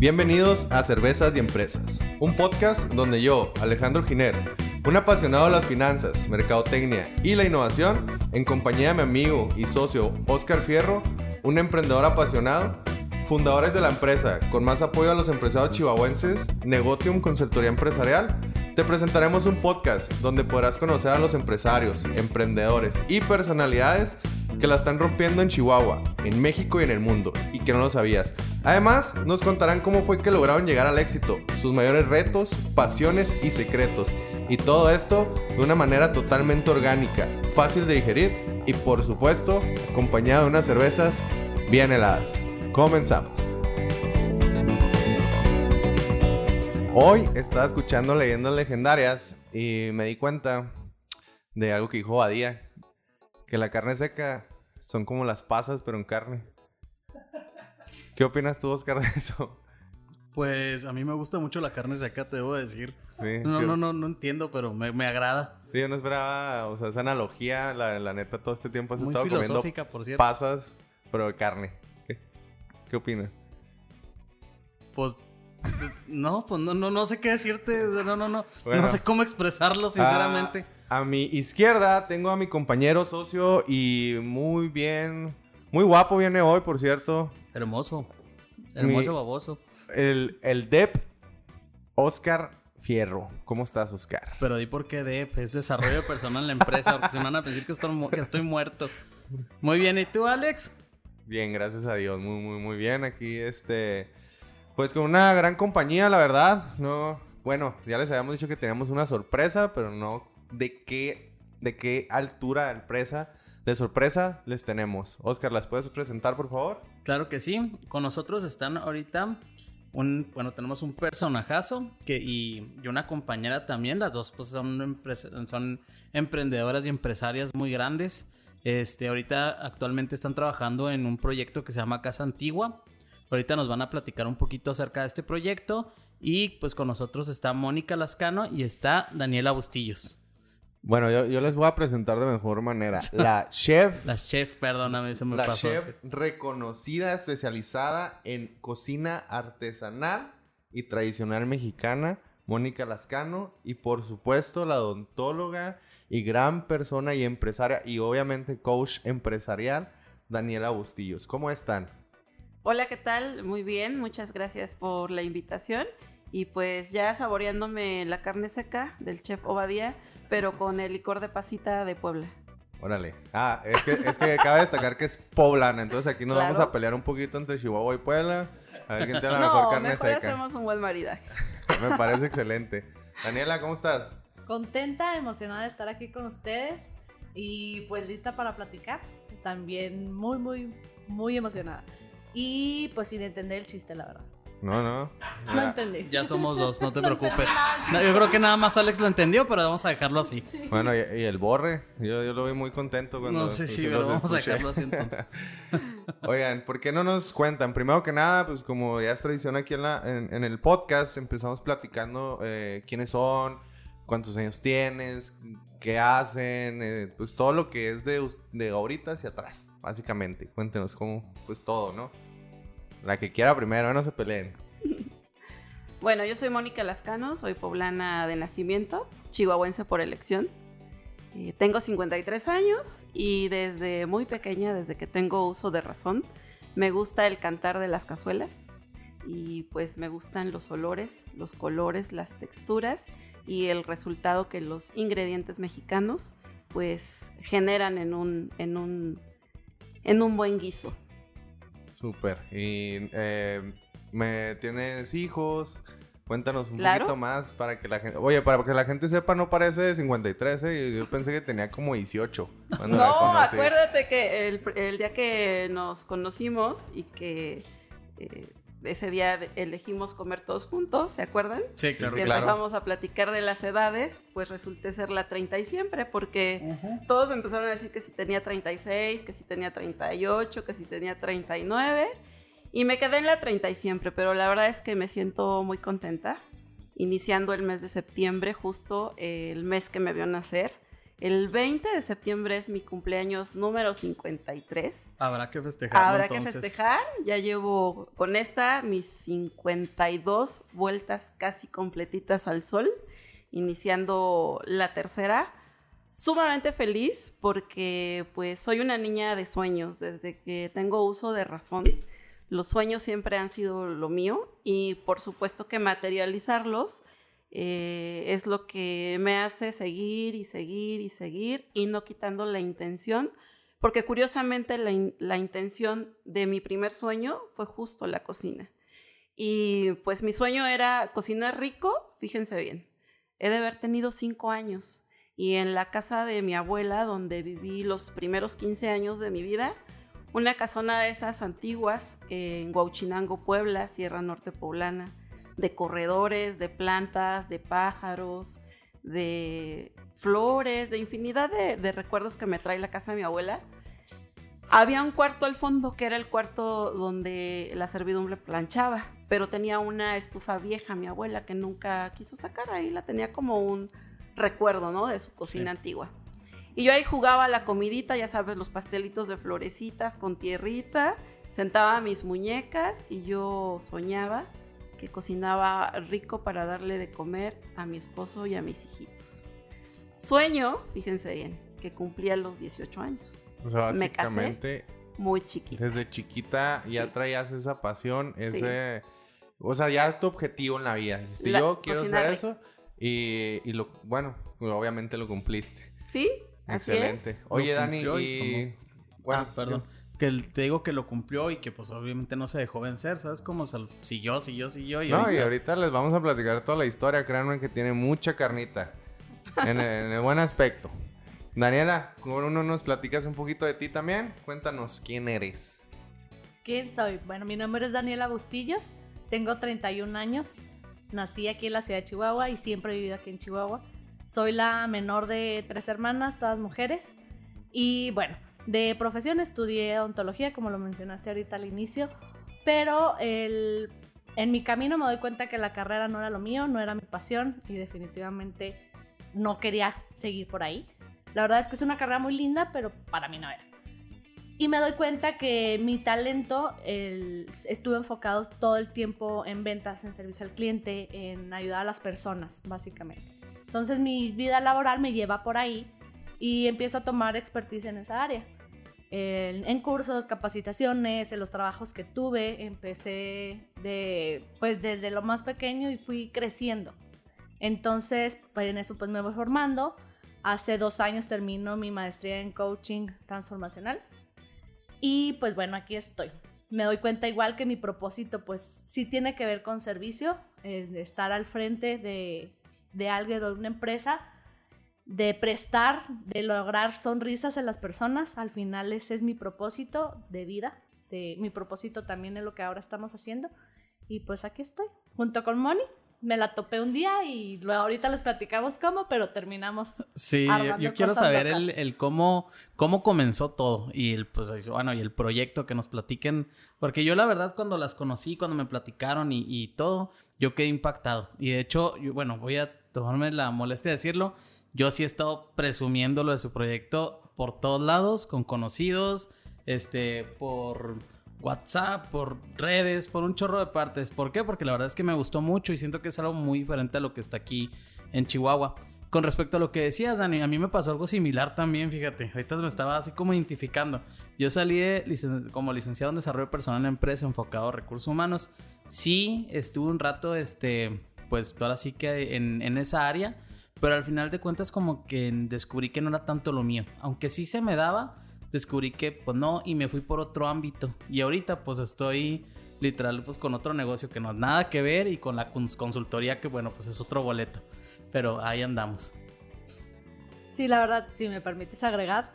Bienvenidos a Cervezas y Empresas, un podcast donde yo, Alejandro Giner, un apasionado de las finanzas, mercadotecnia y la innovación, en compañía de mi amigo y socio Oscar Fierro, un emprendedor apasionado, fundadores de la empresa con más apoyo a los empresarios chihuahuenses, Negotium Consultoría Empresarial, te presentaremos un podcast donde podrás conocer a los empresarios, emprendedores y personalidades que la están rompiendo en Chihuahua, en México y en el mundo, y que no lo sabías. Además, nos contarán cómo fue que lograron llegar al éxito, sus mayores retos, pasiones y secretos. Y todo esto de una manera totalmente orgánica, fácil de digerir y por supuesto, acompañado de unas cervezas bien heladas. Comenzamos. Hoy estaba escuchando leyendas legendarias y me di cuenta de algo que dijo Badía, que la carne seca son como las pasas pero en carne. ¿Qué opinas tú, Oscar, de eso? Pues a mí me gusta mucho la carne seca, te debo decir. Sí, No, ¿qué- no, no, no entiendo, pero me, me agrada. Sí, yo no esperaba, o sea, esa analogía, la, la neta, todo este tiempo has Muy estado comiendo filosófica, por cierto. pasas, pero de carne. ¿Qué, ¿Qué opinas? Pues no, pues no, no, no sé qué decirte. No, no, no. Bueno. No sé cómo expresarlo, sinceramente. Ah, a mi izquierda tengo a mi compañero socio y muy bien, muy guapo viene hoy, por cierto. Hermoso. Hermoso Mi- baboso. El, el DEP, Oscar Fierro. ¿Cómo estás, Oscar? Pero di por qué DEP, es desarrollo personal en la empresa, porque se me van a pensar que estoy, que estoy muerto. Muy bien, ¿y tú, Alex? Bien, gracias a Dios, muy, muy, muy bien. Aquí, este, pues con una gran compañía, la verdad. No, bueno, ya les habíamos dicho que teníamos una sorpresa, pero no de qué, de qué altura empresa, de sorpresa les tenemos. Oscar, ¿las puedes presentar, por favor? Claro que sí. Con nosotros están ahorita un, bueno, tenemos un personajazo que, y, una compañera también. Las dos pues son emprendedoras y empresarias muy grandes. Este, ahorita actualmente están trabajando en un proyecto que se llama Casa Antigua. Ahorita nos van a platicar un poquito acerca de este proyecto. Y pues con nosotros está Mónica Lascano y está Daniela Bustillos. Bueno, yo, yo les voy a presentar de mejor manera. La chef, La chef, perdóname, se me la pasó. chef reconocida, especializada en cocina artesanal y tradicional mexicana, Mónica Lascano. Y por supuesto, la odontóloga y gran persona y empresaria y obviamente coach empresarial, Daniela Bustillos. ¿Cómo están? Hola, ¿qué tal? Muy bien, muchas gracias por la invitación. Y pues ya saboreándome la carne seca del chef Obadía, pero con el licor de pasita de Puebla. Órale. Ah, es que, es que cabe destacar que es poblana, entonces aquí nos Claro. vamos a pelear un poquito entre Chihuahua y Puebla. A ver quién tiene la no, mejor carne mejor seca. hacemos un buen maridaje. Me parece excelente. Daniela, ¿cómo estás? Contenta, emocionada de estar aquí con ustedes y pues lista para platicar. También muy, muy, muy emocionada. Y pues sin entender el chiste, la verdad. No, no. No Ya. entendí. Ya somos dos, no te preocupes. No, yo creo que nada más Alex lo entendió, pero vamos a dejarlo así. Bueno, y, y el borre, yo, yo lo vi muy contento cuando... No sé si, que pero vamos a dejarlo así entonces. Oigan, ¿por qué no nos cuentan? Primero que nada, pues como ya es tradición aquí en, la, en, en el podcast, empezamos platicando eh, quiénes son, cuántos años tienes, qué hacen, eh, pues todo lo que es de, de ahorita hacia atrás, básicamente. Cuéntenos cómo, pues todo, ¿no? La que quiera primero, no se peleen. Bueno, yo soy Mónica Lascano, soy poblana de nacimiento, chihuahuense por elección. Eh, tengo 53 años y desde muy pequeña, desde que tengo uso de razón, me gusta el cantar de las cazuelas y pues me gustan los olores, los colores, las texturas y el resultado que los ingredientes mexicanos pues generan en un, en un, en un buen guiso. Súper. Y eh, me tienes hijos. Cuéntanos un Claro. poquito más para que la gente... Oye, para que la gente sepa, no parece de 53, ¿eh? Yo pensé que tenía como 18 cuando la No, acuérdate que el, el día que nos conocimos y que eh, ese día elegimos comer todos juntos, ¿se acuerdan? Sí, claro. que claro. empezamos a platicar de las edades, pues resulté ser la 30 y siempre, porque todos empezaron a decir que si tenía 36, que si tenía 38, que si tenía 39, y me quedé en la 30 y siempre, pero la verdad es que me siento muy contenta, iniciando el mes de septiembre, justo eh, el mes que me vio nacer, El 20 de septiembre es mi cumpleaños número 53. Habrá que festejar. Habrá que festejar. Ya llevo con esta mis 52 vueltas casi completitas al sol, iniciando la tercera. Sumamente feliz porque pues soy una niña de sueños desde que tengo uso de razón. Los sueños siempre han sido lo mío y por supuesto que materializarlos eh, es lo que me hace seguir y seguir y seguir y no quitando la intención, porque curiosamente la, intención de mi primer sueño fue justo la cocina. Y pues mi sueño era cocinar rico, fíjense bien, he de haber tenido cinco años y en la casa de mi abuela, donde viví los primeros 15 años de mi vida, una casona de esas antiguas en Huauchinango, Puebla, Sierra Norte Poblana de corredores, de plantas, de pájaros, de flores, de infinidad de, recuerdos que me trae la casa de mi abuela. Había un cuarto al fondo que era el cuarto donde la servidumbre planchaba, pero tenía una estufa vieja mi abuela que nunca quiso sacar ahí, la tenía como un recuerdo, ¿no? De su cocina antigua. Y yo ahí jugaba la comidita, ya sabes, los pastelitos de florecitas con tierrita, sentaba mis muñecas y yo soñaba que cocinaba rico para darle de comer a mi esposo y a mis hijitos. Sueño, fíjense bien, que cumplía los 18 años. O sea, básicamente, Me casé muy chiquita. Desde chiquita ya traías esa pasión, ese... O sea, ya tu objetivo en la vida. yo quiero hacer eso. Y, y, lo, bueno, obviamente lo cumpliste. Sí. Excelente. Oye, Dani, y... Bueno, ah, perdón que te digo que lo cumplió y que pues obviamente no se dejó vencer, ¿sabes? Como siguió, siguió, siguió. Y no, ahorita... y ahorita les vamos a platicar toda la historia, créanme que tiene mucha carnita, en, el, buen aspecto. Daniela, uno nos platicas un poquito de ti también? Cuéntanos quién eres. ¿Quién soy? Bueno, mi nombre es Daniela Bustillos, tengo 31 años, nací aquí en la ciudad de Chihuahua y siempre he vivido aquí en Chihuahua. Soy la menor de tres hermanas, todas mujeres. Y bueno, de profesión estudié odontología, como lo mencionaste ahorita al inicio, pero el, en mi camino me doy cuenta que la carrera no era lo mío, no era mi pasión y definitivamente no quería seguir por ahí. La verdad es que es una carrera muy linda, pero para mí no era. Y me doy cuenta que mi talento estuvo enfocado todo el tiempo en ventas, en servicio al cliente, en ayudar a las personas, básicamente. Entonces mi vida laboral me lleva por ahí y empiezo a tomar expertise en esa área en, cursos, capacitaciones, en los trabajos que tuve, empecé de, pues desde lo más pequeño y fui creciendo. Entonces, pues en eso pues me voy formando. Hace dos años termino mi maestría en coaching transformacional. Y pues bueno, aquí estoy. Me doy cuenta igual que mi propósito pues sí tiene que ver con servicio, estar al frente de, de alguien o de una empresa de prestar, de lograr sonrisas en las personas. Al final ese es mi propósito de vida, de, mi propósito también es lo que ahora estamos haciendo. Y pues aquí estoy, junto con Moni. Me la topé un día y luego ahorita les platicamos cómo, pero terminamos. Sí, yo quiero saber el, cómo, cómo comenzó todo y el, pues, bueno, y el proyecto que nos platiquen. Porque yo la verdad cuando las conocí, cuando me platicaron y, y todo, yo quedé impactado. Y de hecho, yo, bueno, voy a tomarme la molestia de decirlo yo sí he estado presumiendo lo de su proyecto por todos lados, con conocidos, este, por WhatsApp, por redes, por un chorro de partes. ¿Por qué? Porque la verdad es que me gustó mucho y siento que es algo muy diferente a lo que está aquí en Chihuahua. Con respecto a lo que decías, Dani, a mí me pasó algo similar también, fíjate. Ahorita me estaba así como identificando. Yo salí como licenciado en desarrollo personal en empresa enfocado a recursos humanos. Sí, estuve un rato, este, pues ahora sí que en, en esa área pero al final de cuentas como que descubrí que no era tanto lo mío. Aunque sí se me daba, descubrí que pues no y me fui por otro ámbito. Y ahorita pues estoy literal pues con otro negocio que no nada que ver y con la consultoría que bueno pues es otro boleto. Pero ahí andamos. Sí, la verdad, si me permites agregar,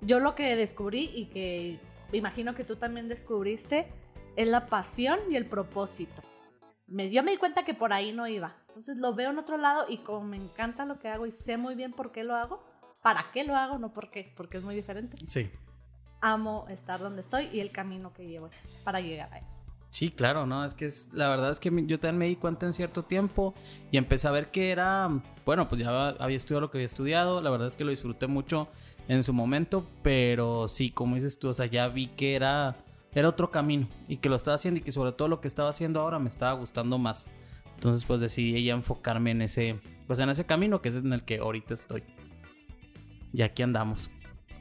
yo lo que descubrí y que imagino que tú también descubriste es la pasión y el propósito. Me, yo me di cuenta que por ahí no iba. Entonces lo veo en otro lado y como me encanta lo que hago y sé muy bien por qué lo hago, para qué lo hago, no por qué, porque es muy diferente. Sí. Amo estar donde estoy y el camino que llevo para llegar ahí. Sí, claro, no, es que es, la verdad es que yo también me di cuenta en cierto tiempo y empecé a ver que era, bueno, pues ya había estudiado lo que había estudiado, la verdad es que lo disfruté mucho en su momento, pero sí, como dices tú, o sea, ya vi que era, era otro camino y que lo estaba haciendo y que sobre todo lo que estaba haciendo ahora me estaba gustando más. Entonces, pues decidí ya enfocarme en ese, pues en ese camino que es en el que ahorita estoy. Y aquí andamos.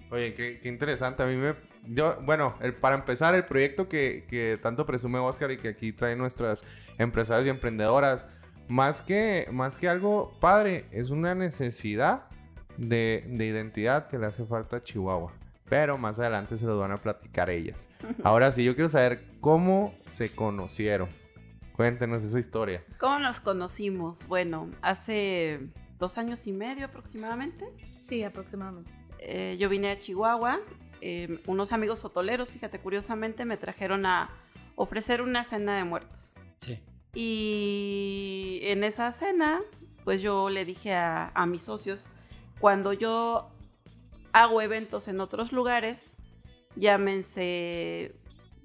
Oye, qué, interesante. A mí me... Yo, bueno, para empezar, el proyecto que, que tanto presume Oscar y que aquí traen nuestras empresarias y emprendedoras, más que, más que algo padre, es una necesidad de, de identidad que le hace falta a Chihuahua. Pero más adelante se los van a platicar ellas. Ahora sí, yo quiero saber cómo se conocieron. Cuéntenos esa historia. ¿Cómo nos conocimos? Bueno, hace dos años y medio aproximadamente. Sí, aproximadamente. Eh, yo vine a Chihuahua. Em, unos amigos sotoleros, fíjate, curiosamente me trajeron a ofrecer una cena de muertos. Sí. Y en esa cena, pues yo le dije a, a mis socios, cuando yo hago eventos en otros lugares, llámense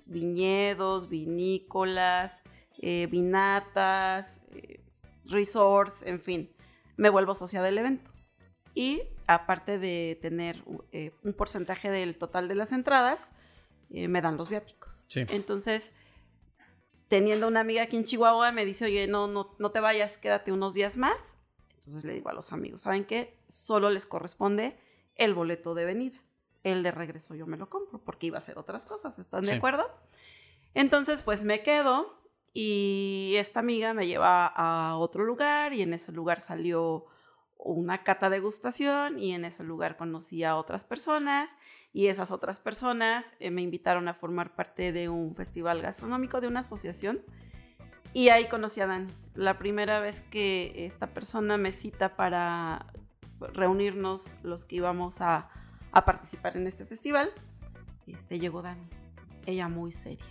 viñedos, vinícolas, eh, vinatas, eh, resorts, en fin, me vuelvo socia del evento. Y aparte de tener eh, un porcentaje del total de las entradas, me dan los viáticos. Entonces, teniendo una amiga aquí en Chihuahua, me dice, oye, no, no, no te vayas, quédate unos días más. Entonces le digo a los amigos, ¿saben qué? Solo les corresponde el boleto de venida. El de regreso yo me lo compro porque iba a hacer otras cosas, ¿están de acuerdo? Entonces, pues me quedo y esta amiga me lleva a otro lugar y en ese lugar salió una cata degustación y en ese lugar conocí a otras personas y esas otras personas eh, me invitaron a formar parte de un festival gastronómico de una asociación y ahí conocí a Dani. La primera vez que esta persona me cita para reunirnos los que íbamos a, a participar en este festival, este, llegó Dani. Ella muy seria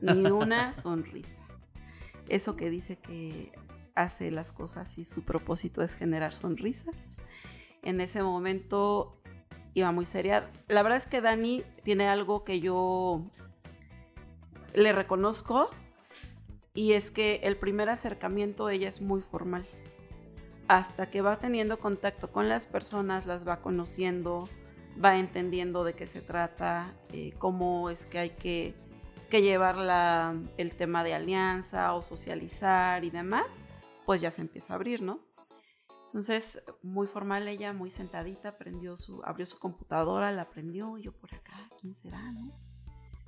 ni una sonrisa. Eso que dice que hace las cosas y su propósito es generar sonrisas. En ese momento iba muy seria. La verdad es que Dani tiene algo que yo le reconozco y es que el primer acercamiento ella es muy formal. Hasta que va teniendo contacto con las personas, las va conociendo, va entendiendo de qué se trata, eh, cómo es que hay que llevar el tema de alianza o socializar y demás, pues ya se empieza a abrir, ¿no? Entonces, muy formal ella, muy sentadita, prendió su, abrió su computadora, la prendió, yo por acá, ¿quién será, no?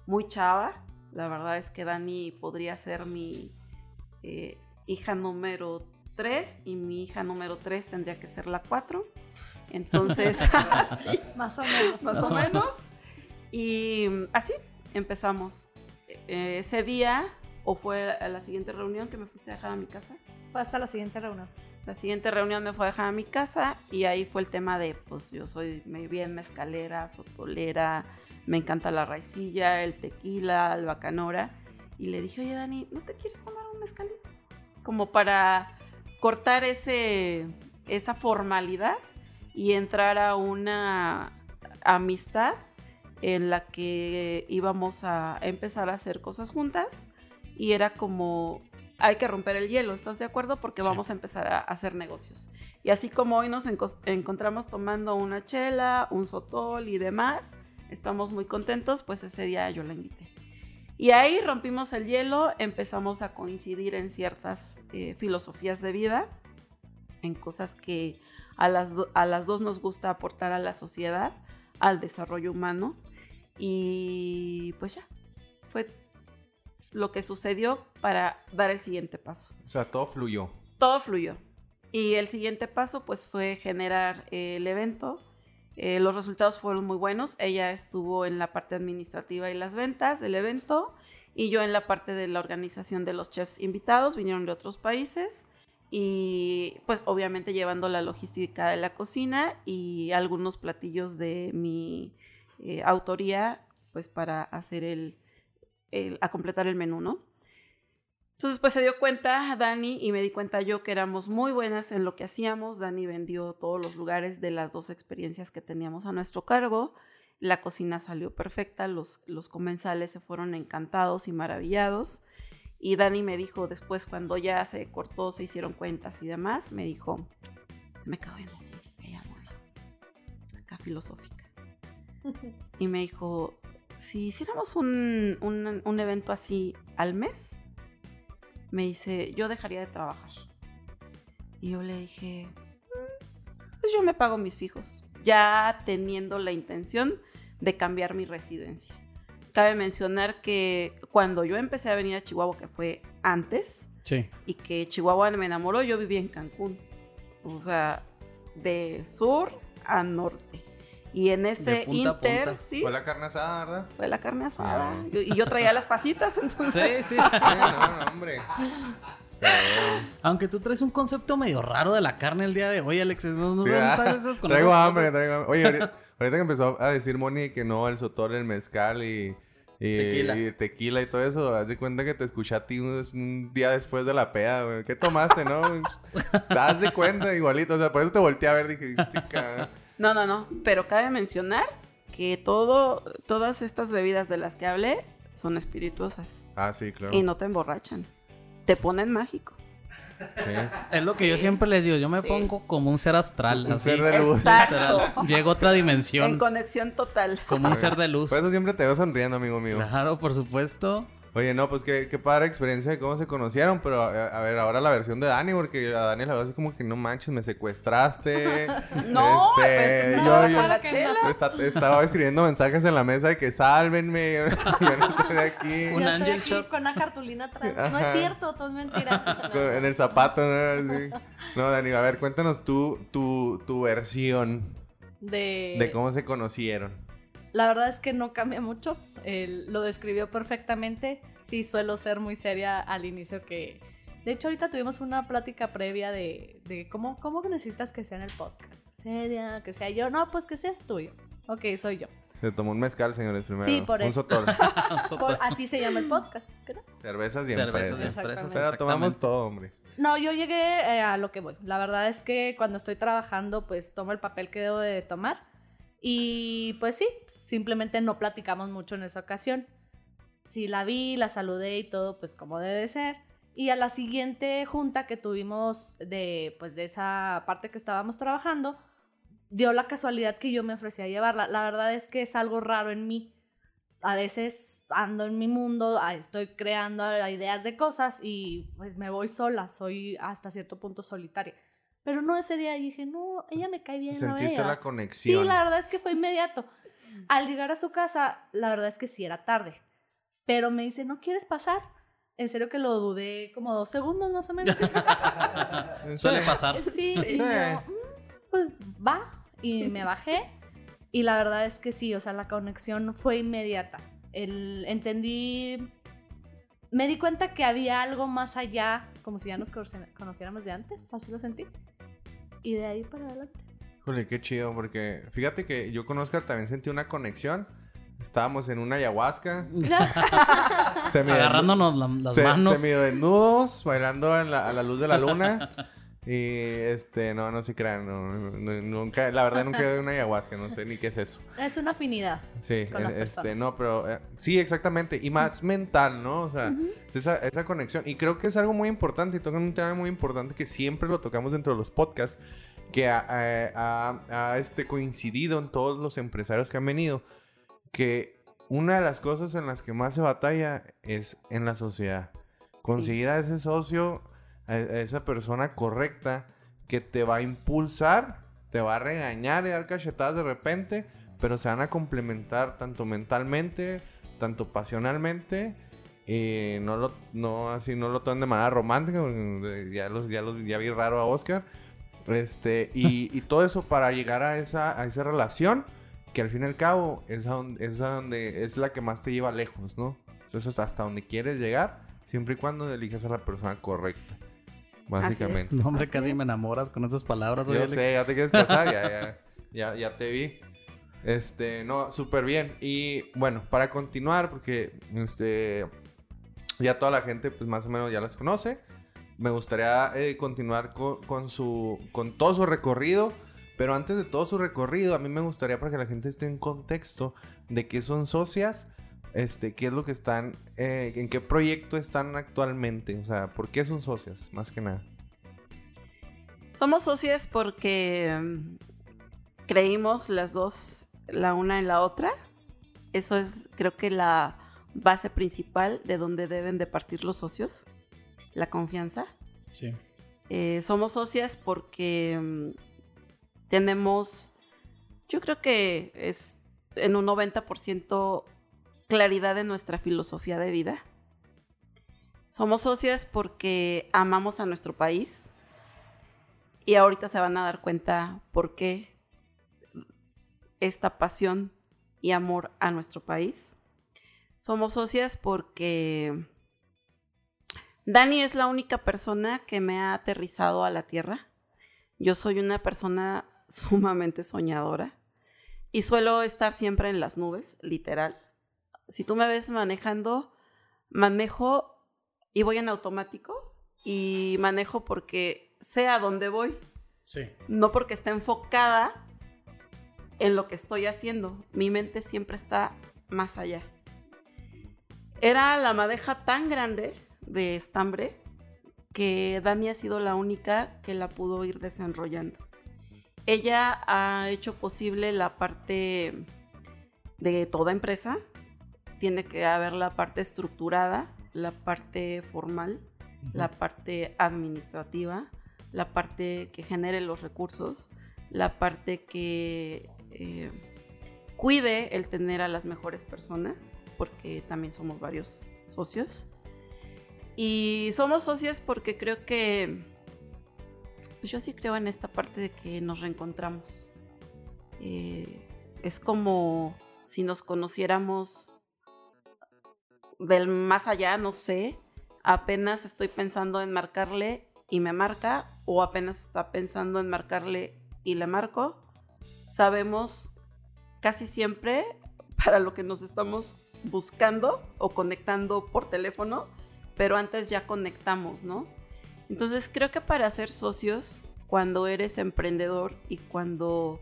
Muy chava, la verdad es que Dani podría ser mi eh, hija número 3 y mi hija número 3 tendría que ser la 4. Entonces, así, más o menos. Más, o menos. Y así empezamos. Eh, ese día o fue a la siguiente reunión que me fuiste a dejar a mi casa? Fue hasta la siguiente reunión. La siguiente reunión me fue a dejar a mi casa y ahí fue el tema de, pues yo soy bien mezcalera, sotolera, me encanta la raicilla, el tequila, el bacanora. Y le dije, oye Dani, ¿no te quieres tomar un mezcalito? Como para cortar ese, esa formalidad y entrar a una amistad en la que íbamos a empezar a hacer cosas juntas y era como hay que romper el hielo, ¿estás de acuerdo? Porque vamos a empezar a hacer negocios. Y así como hoy nos encontramos tomando una chela, un sotol y demás, estamos muy contentos, pues ese día yo la invité. Y ahí rompimos el hielo, empezamos a coincidir en ciertas eh, filosofías de vida, en cosas que a las, a las dos nos gusta aportar a la sociedad, al desarrollo humano. Y pues ya, fue lo que sucedió para dar el siguiente paso. O sea, todo fluyó. Todo fluyó. Y el siguiente paso pues fue generar el evento. Eh, los resultados fueron muy buenos. Ella estuvo en la parte administrativa y las ventas del evento y yo en la parte de la organización de los chefs invitados. Vinieron de otros países y pues obviamente llevando la logística de la cocina y algunos platillos de mi eh, autoría, pues para hacer el, a completar el menú, ¿no? Entonces, pues se dio cuenta Dani y me di cuenta yo que éramos muy buenas en lo que hacíamos. Dani vendió todos los lugares de las dos experiencias que teníamos a nuestro cargo. La cocina salió perfecta, los, los comensales se fueron encantados y maravillados. Y Dani me dijo después, cuando ya se cortó, se hicieron cuentas y demás, me dijo, Se me quedó viendo así, ella muy acá filosófica. Y me dijo, si hiciéramos un, un- un evento así al mes, me dice, yo dejaría de trabajar. Y yo le dije, "Mm, pues yo me pago mis fijos, ya teniendo la intención de cambiar mi residencia. Cabe mencionar que cuando yo empecé a venir a Chihuahua, que fue antes, Sí. y que Chihuahua me enamoró, yo vivía en Cancún. O sea, de sur a norte. Y en ese punta a inter, punta. sí, Fue la carne asada, ¿verdad? fue la carne asada. Ah. Yo- y yo traía las pasitas, entonces. Sí, sí. No, no, hombre. Sí. Aunque tú traes un concepto medio raro de la carne el día de hoy, Alex. No, no, Sí, sabes esas con Traigo hambre, cosas. traigo hambre. Oye, ahorita, ahorita que empezó a decir Moni que no, el sotol, el mezcal y, y Tequila. y tequila y todo eso, haz de cuenta que te escuché a ti un, un día después de la peda, güey. ¿Qué tomaste, no? Te das de cuenta igualito, o sea, por eso te volteé a ver, dije, "Este ca-". No, no, no. Pero cabe mencionar que todo, todas estas bebidas de las que hablé son espirituosas. Ah, sí, claro. Y no te emborrachan. Te ponen mágico. Sí. Es lo que yo siempre les digo. Yo me Sí. pongo como un ser astral. Un así. ser de luz. Exacto. Llego a otra En dimensión. conexión total. Como un ser de luz. Por eso siempre te veo sonriendo, amigo mío. Claro, por supuesto. Oye, no, pues qué, qué padre experiencia de cómo se conocieron, pero a, a ver, ahora la versión de Dani, porque a Dani la veo así como que no manches, me secuestraste. No, este, pues, yo, no, yo- con la que chela. Está- estaba escribiendo mensajes en la mesa de que sálvenme, yo no sé de aquí. Un Yo estoy aquí shot. con una cartulina atrás. No es cierto, todo es mentira. Con- en el zapato, ¿no? Así. No, Dani, a ver, cuéntanos tú, tu, tu versión De... de cómo se conocieron. La verdad es que no cambia mucho. Él lo describió perfectamente. Sí, suelo ser muy seria al inicio que... De hecho, ahorita tuvimos una plática previa de, de cómo, cómo necesitas que sea en el podcast. Seria, que sea yo. No, pues que seas tuyo. Ok, soy yo. Se tomó un mezcal, señores, primero. Sí, por Un eso. sotol. Por- así se llama el podcast, ¿creo? Cervezas y Cervezas y empresas. empresas. Exactamente. Pero tomamos todo, hombre. No, yo llegué eh, a lo que voy. La verdad es que cuando estoy trabajando, pues tomo el papel que debo de tomar. Y pues sí, simplemente no platicamos mucho en esa ocasión. Sí, la vi, la saludé y todo, pues como debe ser. Y a la siguiente junta que tuvimos de, pues, de esa parte que estábamos trabajando, dio la casualidad que yo me ofrecí a llevarla. La verdad es que es algo raro en mí. A veces ando en mi mundo, ah, estoy creando ideas de cosas y pues me voy sola, soy hasta cierto punto solitaria. Pero no ese día dije, no, ella me cae bien. Sentiste llevar". la conexión. Sí, la verdad es que fue inmediato. Al llegar a su casa, la verdad es que sí era tarde. Pero me dice, ¿no quieres pasar? En serio que lo dudé como dos segundos más o menos. Suele pasar. Sí, y yo, "Mm, pues va. Y me bajé. Y la verdad es que sí, o sea, la conexión fue inmediata. El, entendí. Me di cuenta que había algo más allá, como si ya nos conoci- conociéramos de antes, así lo sentí. Y de ahí para adelante. Híjole, qué chido, porque fíjate que yo con Oscar también sentí una conexión. Estábamos en una ayahuasca. Agarrándonos la- las se- manos. Semidesnudos, bailando en la- a la luz de la luna. y este, no, no se crean. no, no, nunca, la verdad nunca he ido a una ayahuasca, no sé ni qué es eso. Es una afinidad. Sí, Con las eh, este, personas. no, pero eh, sí, exactamente. Y más mental, ¿no? O sea, esa, esa conexión. Y creo que es algo muy importante y tocan un tema muy importante que siempre lo tocamos dentro de los podcasts, que ha, eh, este, coincidido en todos los empresarios que han venido, que una de las cosas en las que más se batalla es en la sociedad. Conseguir a ese socio, a, esa persona correcta que te va a impulsar, te va a regañar y dar cachetadas de repente, pero se van a complementar tanto mentalmente, tanto pasionalmente. Y no lo, no, así no lo tomen de manera romántica, porque ya, los, ya, los, ya vi raro a Oscar. Este, y, y todo eso para llegar a esa, a esa relación que al fin y al cabo es, a donde, es, a donde, es la que más te lleva lejos, ¿no? Entonces es hasta donde quieres llegar, siempre y cuando eliges a la persona correcta. Básicamente. No, hombre, Así casi es. me enamoras con esas palabras. oye, Yo sé, ya te quieres casar, ya, ya, ya, ya te vi. Este, no, súper bien. Y bueno, para continuar, porque este, ya toda la gente, pues más o menos ya las conoce. Me gustaría eh, continuar con, con su, con todo su recorrido. Pero antes de todo su recorrido, a mí me gustaría para que la gente esté en contexto de qué son socias, este, qué es lo que están, eh, en qué proyecto están actualmente. O sea, ¿por qué son socias? Más que nada. Somos socias porque mm, creímos las dos la una en la otra. Eso es, creo que la base principal de donde deben de partir los socios, la confianza. Sí. Eh, somos socias porque mm, tenemos, yo creo que es en un 90% claridad en nuestra filosofía de vida. Somos socias porque amamos a nuestro país y ahorita se van a dar cuenta por qué esta pasión y amor a nuestro país. Somos socias porque Dani es la única persona que me ha aterrizado a la tierra. Yo soy una persona sumamente soñadora y suelo estar siempre en las nubes, literal. Si tú me ves manejando, manejo y voy en automático y manejo porque sé a dónde voy, Sí. no porque esté enfocada en lo que estoy haciendo. Mi mente siempre está más allá. Era la madeja tan grande de estambre que Dani ha sido la única que la pudo ir desenrollando. Ella ha hecho posible la parte de toda empresa. Tiene que haber la parte estructurada, la parte formal, la parte administrativa, la parte que genere los recursos, la parte que eh, cuide el tener a las mejores personas, porque también somos varios socios. Y somos socios porque creo que, pues yo sí creo en esta parte de que nos reencontramos. Eh, es como si nos conociéramos del más allá, no sé. Apenas estoy pensando en marcarle y me marca, o apenas está pensando en marcarle y le marco. Sabemos casi siempre para lo que nos estamos buscando o conectando por teléfono, pero antes ya conectamos, ¿no? Entonces creo que para ser socios, cuando eres emprendedor y cuando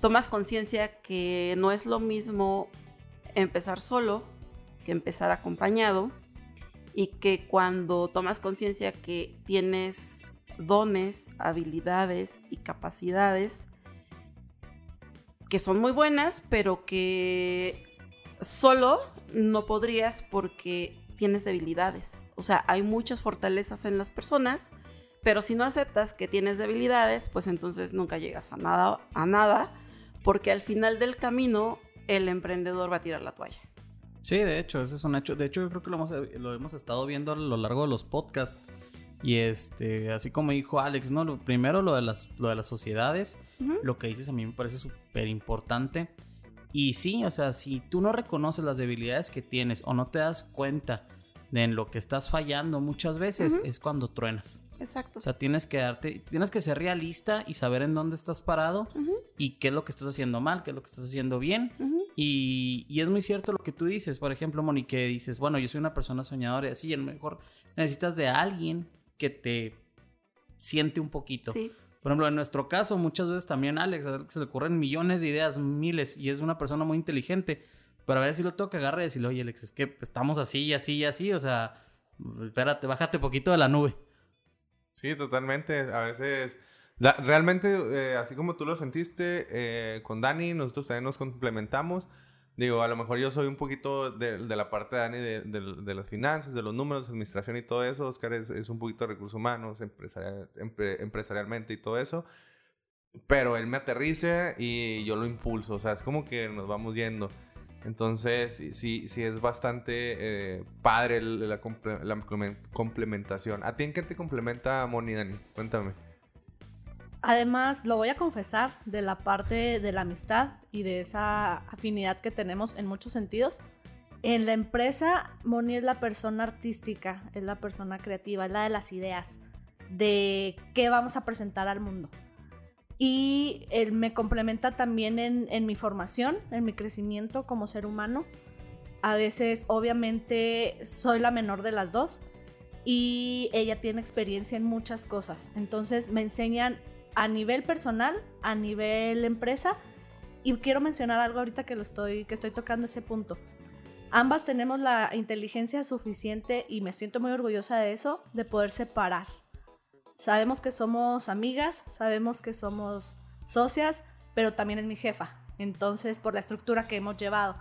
tomas conciencia que no es lo mismo empezar solo que empezar acompañado y que cuando tomas conciencia que tienes dones, habilidades y capacidades que son muy buenas, pero que solo no podrías porque tienes debilidades. O sea, hay muchas fortalezas en las personas, pero si no aceptas que tienes debilidades, pues entonces nunca llegas a nada, a nada, porque al final del camino el emprendedor va a tirar la toalla. Sí, de hecho, ese es un hecho. De hecho, yo creo que lo hemos, lo hemos estado viendo a lo largo de los podcasts. Y este, así como dijo Alex, ¿no? Lo, primero lo de las, lo de las sociedades. Lo que dices a mí me parece súper importante. Y sí, o sea, si tú no reconoces las debilidades que tienes o no te das cuenta de en lo que estás fallando muchas veces, es cuando truenas. Exacto. O sea, tienes que darte, tienes que ser realista y saber en dónde estás parado y qué es lo que estás haciendo mal, qué es lo que estás haciendo bien. Y, y es muy cierto lo que tú dices, por ejemplo, Moni, que dices, bueno, yo soy una persona soñadora y así, a lo mejor necesitas de alguien que te siente un poquito. Sí, Por ejemplo, en nuestro caso, muchas veces también a Alex, a Alex se le ocurren millones de ideas, miles, y es una persona muy inteligente. Pero a veces sí lo tengo que agarrar y decirle, oye, Alex, es que estamos así y así y así, o sea, espérate, bájate poquito de la nube. Sí, totalmente. A veces, realmente, eh, así como tú lo sentiste eh, con Dani, nosotros también nos complementamos. Digo, a lo mejor yo soy un poquito de, de la parte de Dani de, de- de las finanzas, de los números, administración y todo eso. Oscar es, es un poquito de recursos humanos, empresarial- empre- empresarialmente y todo eso. Pero él me aterriza y yo lo impulso. O sea, es como que nos vamos yendo. Entonces, sí, sí, es bastante eh, padre la, la complemen- complementación. ¿A ti en qué te complementa Moni, Dani? Cuéntame. Además, lo voy a confesar de la parte de la amistad y de esa afinidad que tenemos en muchos sentidos. En la empresa, Moni es la persona artística, es la persona creativa, es la de las ideas, de qué vamos a presentar al mundo. Y él me complementa también en, mi formación, en mi crecimiento como ser humano. A veces, obviamente, soy la menor de las dos y ella tiene experiencia en muchas cosas. Entonces me enseñan a nivel personal, a nivel empresa y quiero mencionar algo ahorita que lo estoy que estoy tocando ese punto. Ambas tenemos la inteligencia suficiente y me siento muy orgullosa de eso de poder separar. Sabemos que somos amigas, sabemos que somos socias, pero también es mi jefa. Entonces, por la estructura que hemos llevado.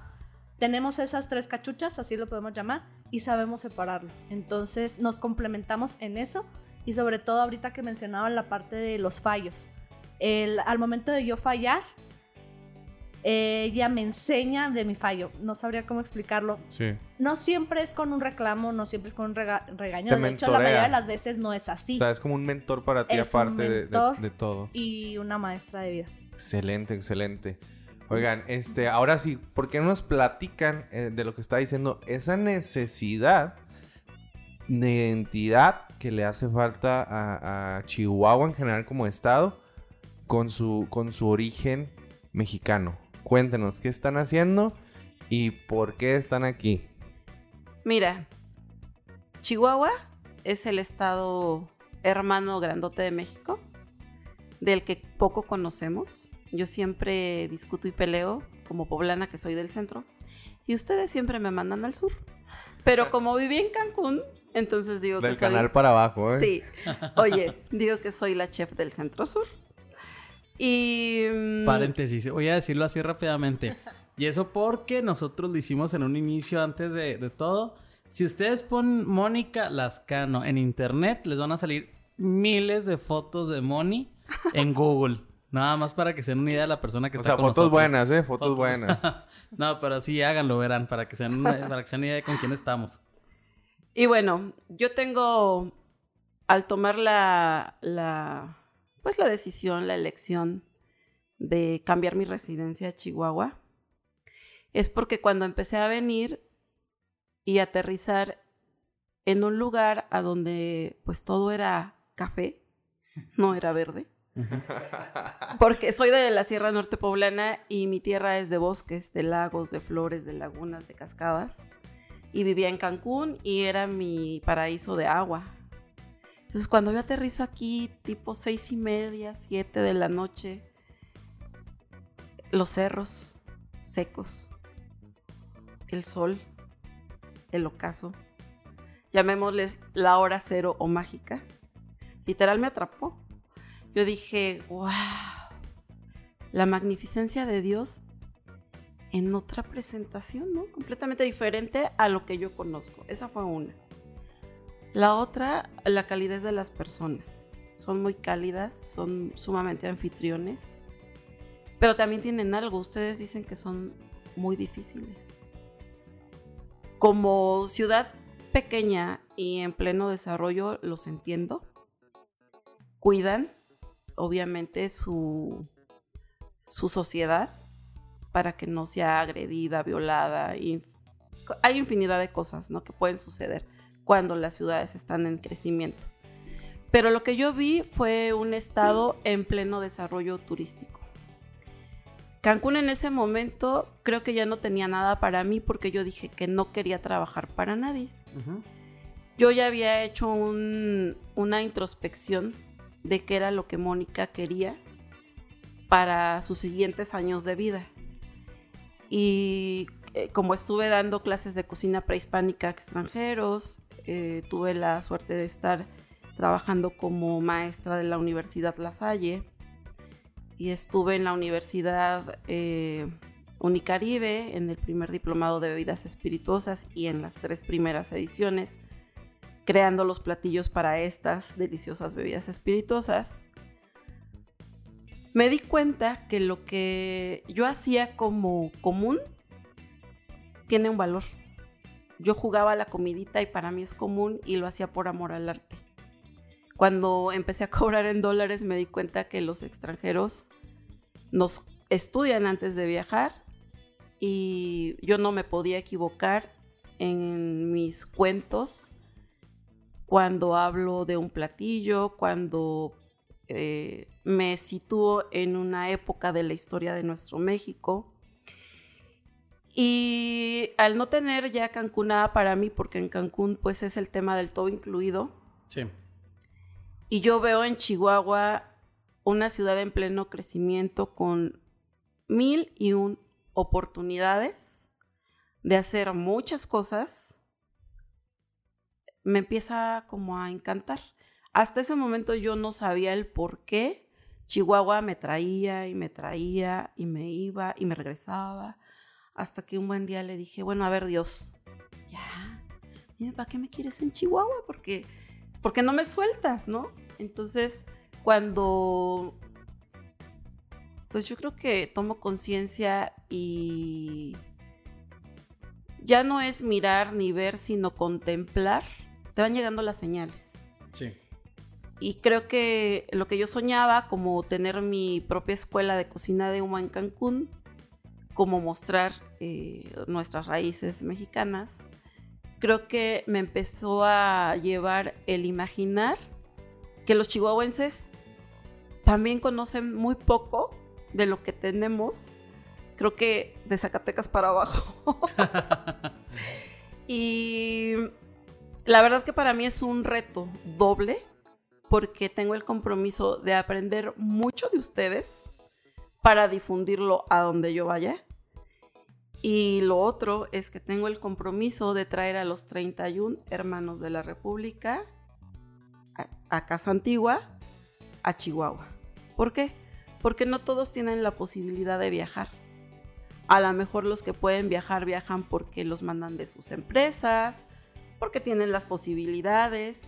Tenemos esas tres cachuchas, así lo podemos llamar, y sabemos separarlo. Entonces, nos complementamos en eso y sobre todo ahorita que mencionaba la parte de los fallos. El, al momento de yo fallar, ella me enseña de mi fallo. No sabría cómo explicarlo. Sí. No siempre es con un reclamo, no siempre es con un rega- regaño. Te De hecho, la mayoría de las veces no es así. O sea, es como un mentor para ti Es un aparte de- de, mentor. de todo. Y una maestra de vida. Excelente, excelente. Oigan, este, ahora sí, ¿por qué no nos platican eh, de lo que está diciendo? Esa necesidad de identidad que le hace falta a, a Chihuahua en general como estado con su, con su origen mexicano. Cuéntenos, ¿qué están haciendo y por qué están aquí? Mira, Chihuahua es el estado hermano grandote de México, del que poco conocemos. Yo siempre discuto y peleo como poblana que soy del centro, y ustedes siempre me mandan al sur. Pero como viví en Cancún, entonces digo Del que soy... canal para abajo, ¿eh? Sí. Oye, digo que soy la chef del centro sur. Y... mm, Paréntesis, voy a decirlo así rápidamente. Y eso porque nosotros lo hicimos en un inicio antes de, de todo. Si ustedes ponen Mónica Lascano en internet, les van a salir miles de fotos de Moni en Google. Nada más para que se den una idea de la persona que O está sea, con fotos nosotros. buenas, ¿eh? Fotos, Fotos- buenas. no, pero sí, háganlo, verán, para que se den una, para que se den una idea de con quién estamos. Y bueno, yo tengo, al tomar la, la, pues la decisión, la elección de cambiar mi residencia a Chihuahua, es porque cuando empecé a venir y aterrizar en un lugar a donde pues todo era café, no era verde, porque soy de la Sierra Norte Poblana y mi tierra es de bosques, de lagos, de flores, de lagunas, de cascadas. Y vivía en Cancún y era mi paraíso de agua. Entonces cuando yo aterrizo aquí, tipo seis y media, siete de la noche, los cerros secos, el sol, el ocaso, llamémosles la hora cero o mágica, literal me atrapó. Yo dije, wow, la magnificencia de Dios en otra presentación, ¿no? Completamente diferente a lo que yo conozco. Esa fue una. La otra, la calidez de las personas. Son muy cálidas, son sumamente anfitriones, pero también tienen algo. Ustedes dicen que son muy difíciles. Como ciudad pequeña y en pleno desarrollo, los entiendo. Cuidan, obviamente, su, su sociedad para que no sea agredida, violada. Y hay infinidad de cosas ¿no? que pueden suceder cuando las ciudades están en crecimiento. Pero lo que yo vi fue un estado en pleno desarrollo turístico. Cancún en ese momento creo que ya no tenía nada para mí porque yo dije que no quería trabajar para nadie. Yo ya había hecho un- una introspección de qué era lo que Mónica quería para sus siguientes años de vida. Y eh, como estuve dando clases de cocina prehispánica a extranjeros, eh, tuve la suerte de estar trabajando como maestra de la Universidad La Salle y estuve en la Universidad eh, Unicaribe en el primer diplomado de bebidas espirituosas y en las tres primeras ediciones creando los platillos para estas deliciosas bebidas espirituosas me di cuenta que lo que yo hacía como común tiene un valor. Yo jugaba la comidita y para mí es común y lo hacía por amor al arte. Cuando empecé a cobrar en dólares me di cuenta que los extranjeros nos estudian antes de viajar y yo no me podía equivocar en mis cuentos cuando hablo de un platillo, cuando eh, me sitúo en una época de la historia de nuestro México. Y al no tener ya Cancún nada para mí, porque en Cancún pues es el tema del todo incluido, Sí. y yo veo en Chihuahua una ciudad en pleno crecimiento con mil y un oportunidades de hacer muchas cosas, me empieza como a encantar. Hasta ese momento yo no sabía el por qué Chihuahua me traía y me traía y me iba y me regresaba. Hasta que un buen día le dije, bueno, a ver Dios, ya, dime, ¿para qué me quieres en Chihuahua? Porque, porque no me sueltas, ¿no? Entonces, cuando, pues yo creo que tomo conciencia y ya no es mirar ni ver, sino contemplar, te van llegando las señales. Sí. Y creo que lo que yo soñaba, como tener mi propia escuela de cocina de humo en Cancún, como mostrar eh, nuestras raíces mexicanas, creo que me empezó a llevar el imaginar que los chihuahuenses también conocen muy poco de lo que tenemos, creo que de Zacatecas para abajo. y la verdad que para mí es un reto doble porque tengo el compromiso de aprender mucho de ustedes para difundirlo a donde yo vaya. Y lo otro es que tengo el compromiso de traer a los 31 hermanos de la República a, Casa Antigua, a Chihuahua. ¿Por qué? Porque no todos tienen la posibilidad de viajar. A lo mejor los que pueden viajar viajan porque los mandan de sus empresas, porque tienen las posibilidades,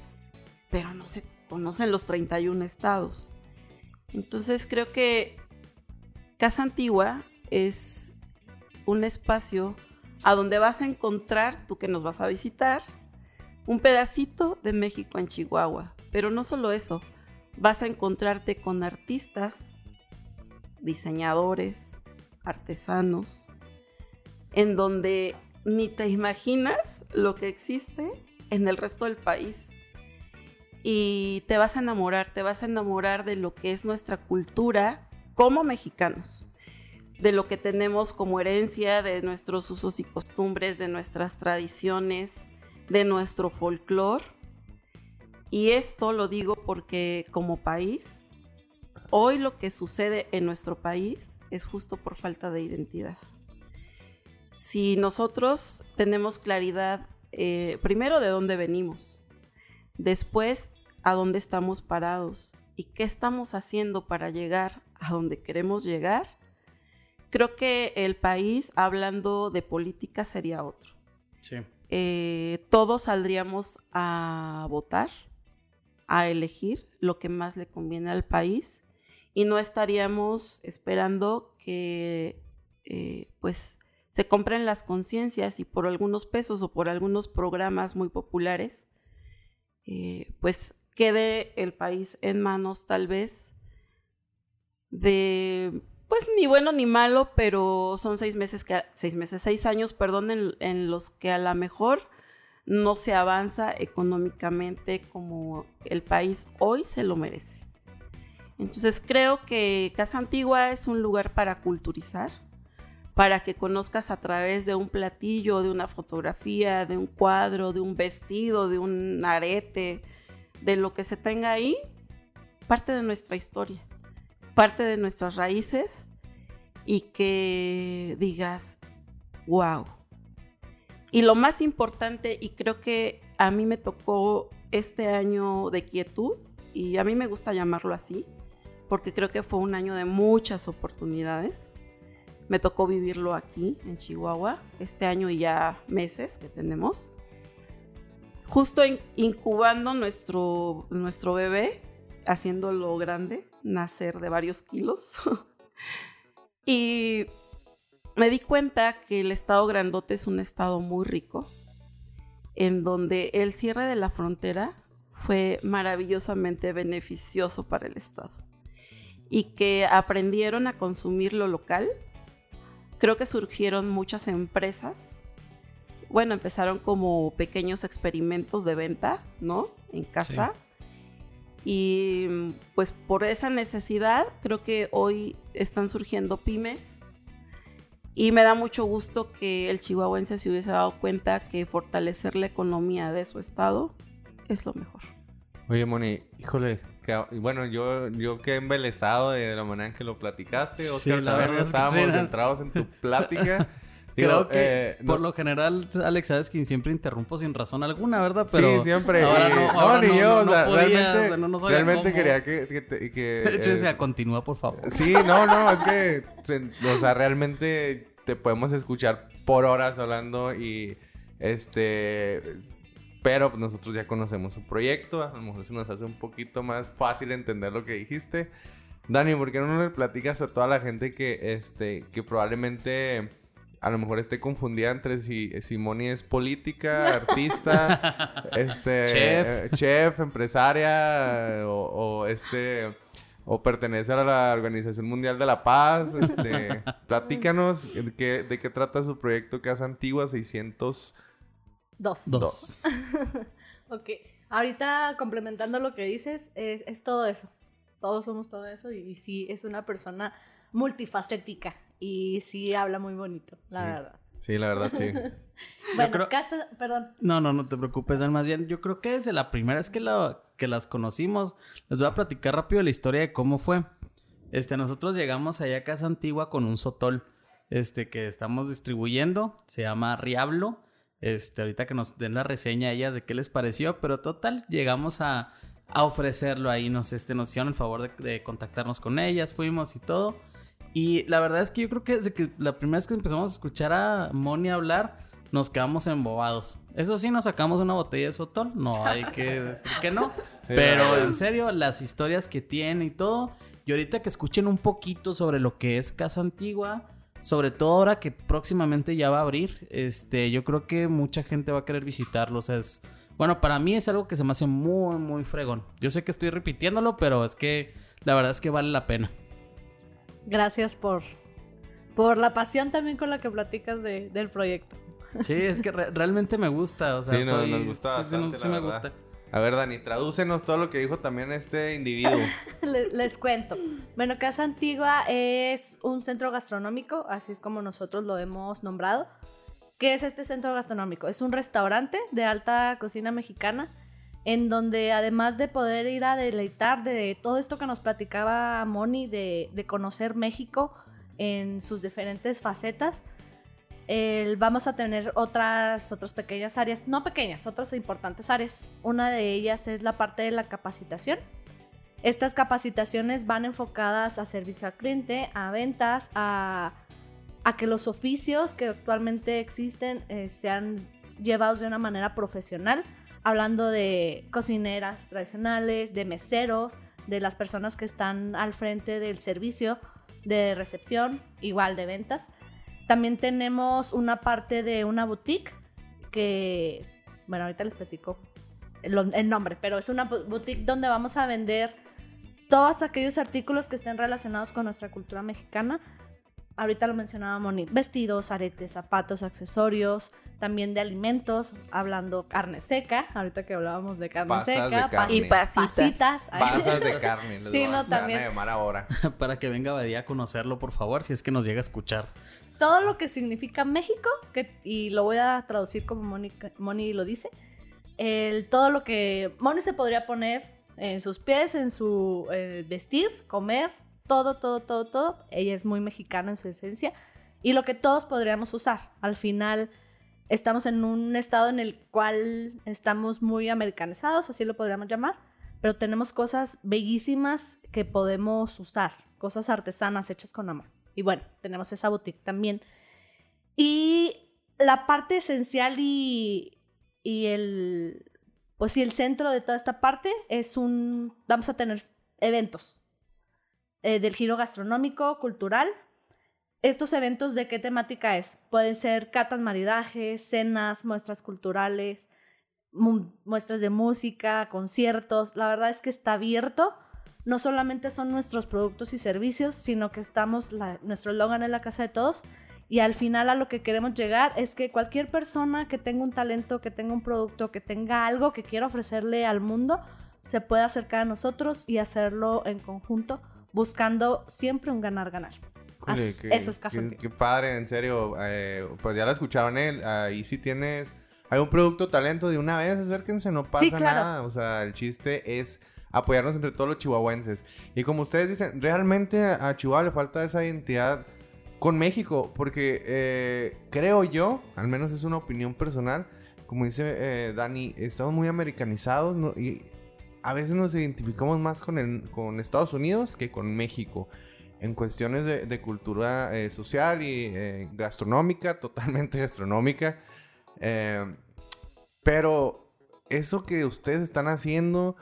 pero no se conocen los 31 estados. Entonces creo que Casa Antigua es un espacio a donde vas a encontrar, tú que nos vas a visitar, un pedacito de México en Chihuahua. Pero no solo eso, vas a encontrarte con artistas, diseñadores, artesanos, en donde ni te imaginas lo que existe en el resto del país. Y te vas a enamorar, te vas a enamorar de lo que es nuestra cultura como mexicanos, de lo que tenemos como herencia, de nuestros usos y costumbres, de nuestras tradiciones, de nuestro folclore. Y esto lo digo porque como país, hoy lo que sucede en nuestro país es justo por falta de identidad si nosotros tenemos claridad, eh, primero de dónde venimos, después a dónde estamos parados y qué estamos haciendo para llegar a donde queremos llegar, creo que el país, hablando de política, sería otro. Sí. Eh, todos saldríamos a votar, a elegir lo que más le conviene al país y no estaríamos esperando que, eh, pues, se compren las conciencias y por algunos pesos o por algunos programas muy populares, eh, pues quede el país en manos tal vez de, pues ni bueno ni malo, pero son seis meses, que, seis meses, seis años, perdón, en, en los que a lo mejor no se avanza económicamente como el país hoy se lo merece. Entonces creo que Casa Antigua es un lugar para culturizar, para que conozcas a través de un platillo, de una fotografía, de un cuadro, de un vestido, de un arete, de lo que se tenga ahí, parte de nuestra historia, parte de nuestras raíces y que digas, wow. Y lo más importante, y creo que a mí me tocó este año de quietud, y a mí me gusta llamarlo así, porque creo que fue un año de muchas oportunidades me tocó vivirlo aquí en Chihuahua, este año y ya meses que tenemos. Justo incubando nuestro, nuestro bebé, haciéndolo grande, nacer de varios kilos. y me di cuenta que el estado grandote es un estado muy rico, en donde el cierre de la frontera fue maravillosamente beneficioso para el estado y que aprendieron a consumir lo local creo que surgieron muchas empresas. Bueno, empezaron como pequeños experimentos de venta, ¿no? En casa. Y pues por esa necesidad, creo que hoy están surgiendo pymes. Y me da mucho gusto que el chihuahuense se hubiese dado cuenta que fortalecer la economía de su estado es lo mejor. Oye, Moni, híjole, bueno, yo, yo quedé embelesado de la manera en que lo platicaste. Oscar, sí, la verdad estábamos centrados en tu plática. Creo que eh, por lo general, Alex, sabes que siempre interrumpo sin razón alguna, ¿verdad? Pero sí, siempre. Ahora no, ahora ni no, yo, no, o sea, no podía, realmente, o sea, no, no sabía realmente cómo. quería que... que, De hecho, eh, decía, continúa, por favor. Sí, no, no, es que, se- o sea, realmente te podemos escuchar por horas hablando y, este, pero nosotros ya conocemos su proyecto, a lo mejor se nos hace un poquito más fácil entender lo que dijiste. Dani, ¿por qué no le platicas a toda la gente que, este, que probablemente a lo mejor esté confundida entre si, si Moni es política, artista, este, Chef. eh, chef, empresaria o, o, este o pertenece a la Organización Mundial de la Paz. Este, platícanos de qué, de qué trata su proyecto Casa Antigua 602. Dos. Dos. Ok. Ahorita complementando lo que dices, es, es todo eso. Todos somos todo eso y, sí, es una persona multifacética y sí habla muy bonito, la Sí. verdad. Sí, la verdad, sí. Bueno, creo- casa, perdón. No, no, no te preocupes, Dan. Más bien, yo creo que desde la primera vez que, la- que las conocimos, les voy a platicar rápido la historia de cómo fue. Este, nosotros llegamos allá a Casa Antigua con un sotol, este, que estamos distribuyendo. Se llama Riablo. Este, ahorita que nos den la reseña a ellas de qué les pareció, pero total, llegamos a, a ofrecerlo ahí. Nos, este, nos hicieron el favor de, de contactarnos con ellas, fuimos y todo. Y la verdad es que yo creo que desde que la primera vez que empezamos a escuchar a Moni hablar, nos quedamos embobados. Eso sí, nos sacamos una botella de sotol, no hay que decir que no. Sí, pero en serio, las historias que tiene y todo. Y ahorita que escuchen un poquito sobre lo que es Casa Antigua, sobre todo ahora que próximamente ya va a abrir, este, yo creo que mucha gente va a querer visitarlo. O sea, es, bueno, para mí es algo que se me hace muy, muy fregón. Yo sé que estoy repitiéndolo, pero es que la verdad es que vale la pena. Gracias por, por la pasión también con la que platicas de- del proyecto. Sí, es que re- realmente me gusta. O sea, Sí, no, soy- nos gusta sí, sí, bastante, sí me verdad. gusta. A ver, Dani, tradúcenos todo lo que dijo también este individuo. Le- Les cuento. Bueno, Casa Antigua es un centro gastronómico, así es como nosotros lo hemos nombrado. ¿Qué es este centro gastronómico? Es un restaurante de alta cocina mexicana en donde además de poder ir a deleitar de todo esto que nos platicaba Moni, de, conocer México en sus diferentes facetas, vamos a tener otras, otras pequeñas áreas, no pequeñas, otras importantes áreas. Una de ellas es la parte de la capacitación. Estas capacitaciones van enfocadas a servicio al cliente, a ventas, a, a que los oficios que actualmente existen eh, sean llevados de una manera profesional, hablando de cocineras tradicionales, de meseros, de las personas que están al frente del servicio, de recepción, igual de ventas. También tenemos una parte de una boutique que, bueno, ahorita les platico el, el nombre, pero es una boutique donde vamos a vender todos aquellos artículos que estén relacionados con nuestra cultura mexicana. Ahorita lo mencionaba Moni, vestidos, aretes, zapatos, accesorios, también de alimentos, hablando carne seca, ahorita que hablábamos de carne Pasas de seca, carne. Y pasitas. Pasas de carne. les Sí, no, a también. llamar ahora. Para que venga Badía a conocerlo, por favor, si es que nos llega a escuchar. todo lo que significa México, que, y lo voy a traducir como Moni, Moni lo dice, el, todo lo que Moni se podría poner en sus pies, en su eh, vestir, comer, todo, todo, todo, todo. Ella es muy mexicana en su esencia y lo que todos podríamos usar. Al final estamos en un estado en el cual estamos muy americanizados, así lo podríamos llamar, pero tenemos cosas bellísimas que podemos usar, cosas artesanas hechas con amor. Y bueno, tenemos esa boutique también. Y la parte esencial y, el, pues sí, el centro de toda esta parte es un, vamos a tener eventos eh, del giro gastronómico, cultural. ¿Estos eventos de qué temática es? Pueden ser catas, maridajes, cenas, muestras culturales, mu- muestras de música, conciertos. La verdad es que está abierto. No solamente son nuestros productos y servicios, sino que estamos, nuestro eslogan es la casa de todos. Y al final a lo que queremos llegar es que cualquier persona que tenga un talento, que tenga un producto, que tenga algo que quiera ofrecerle al mundo, se pueda acercar a nosotros y hacerlo en conjunto, buscando siempre un ganar-ganar. Eso es Casa qué, padre, en serio. eh, pues ya la escucharon él. Ahí si tienes algún producto, talento, de una vez acérquense, no pasa Sí, claro. nada. O sea, el chiste es apoyarnos entre todos los chihuahuenses. Y como ustedes dicen, realmente a Chihuahua le falta esa identidad con México, porque eh, creo yo, al menos es una opinión personal, como dice eh, Dani, estamos muy americanizados ¿no? y a veces nos identificamos más con, el, con Estados Unidos que con México. En cuestiones de, de cultura eh, social y eh, gastronómica, totalmente gastronómica. Eh, pero eso que ustedes están haciendo,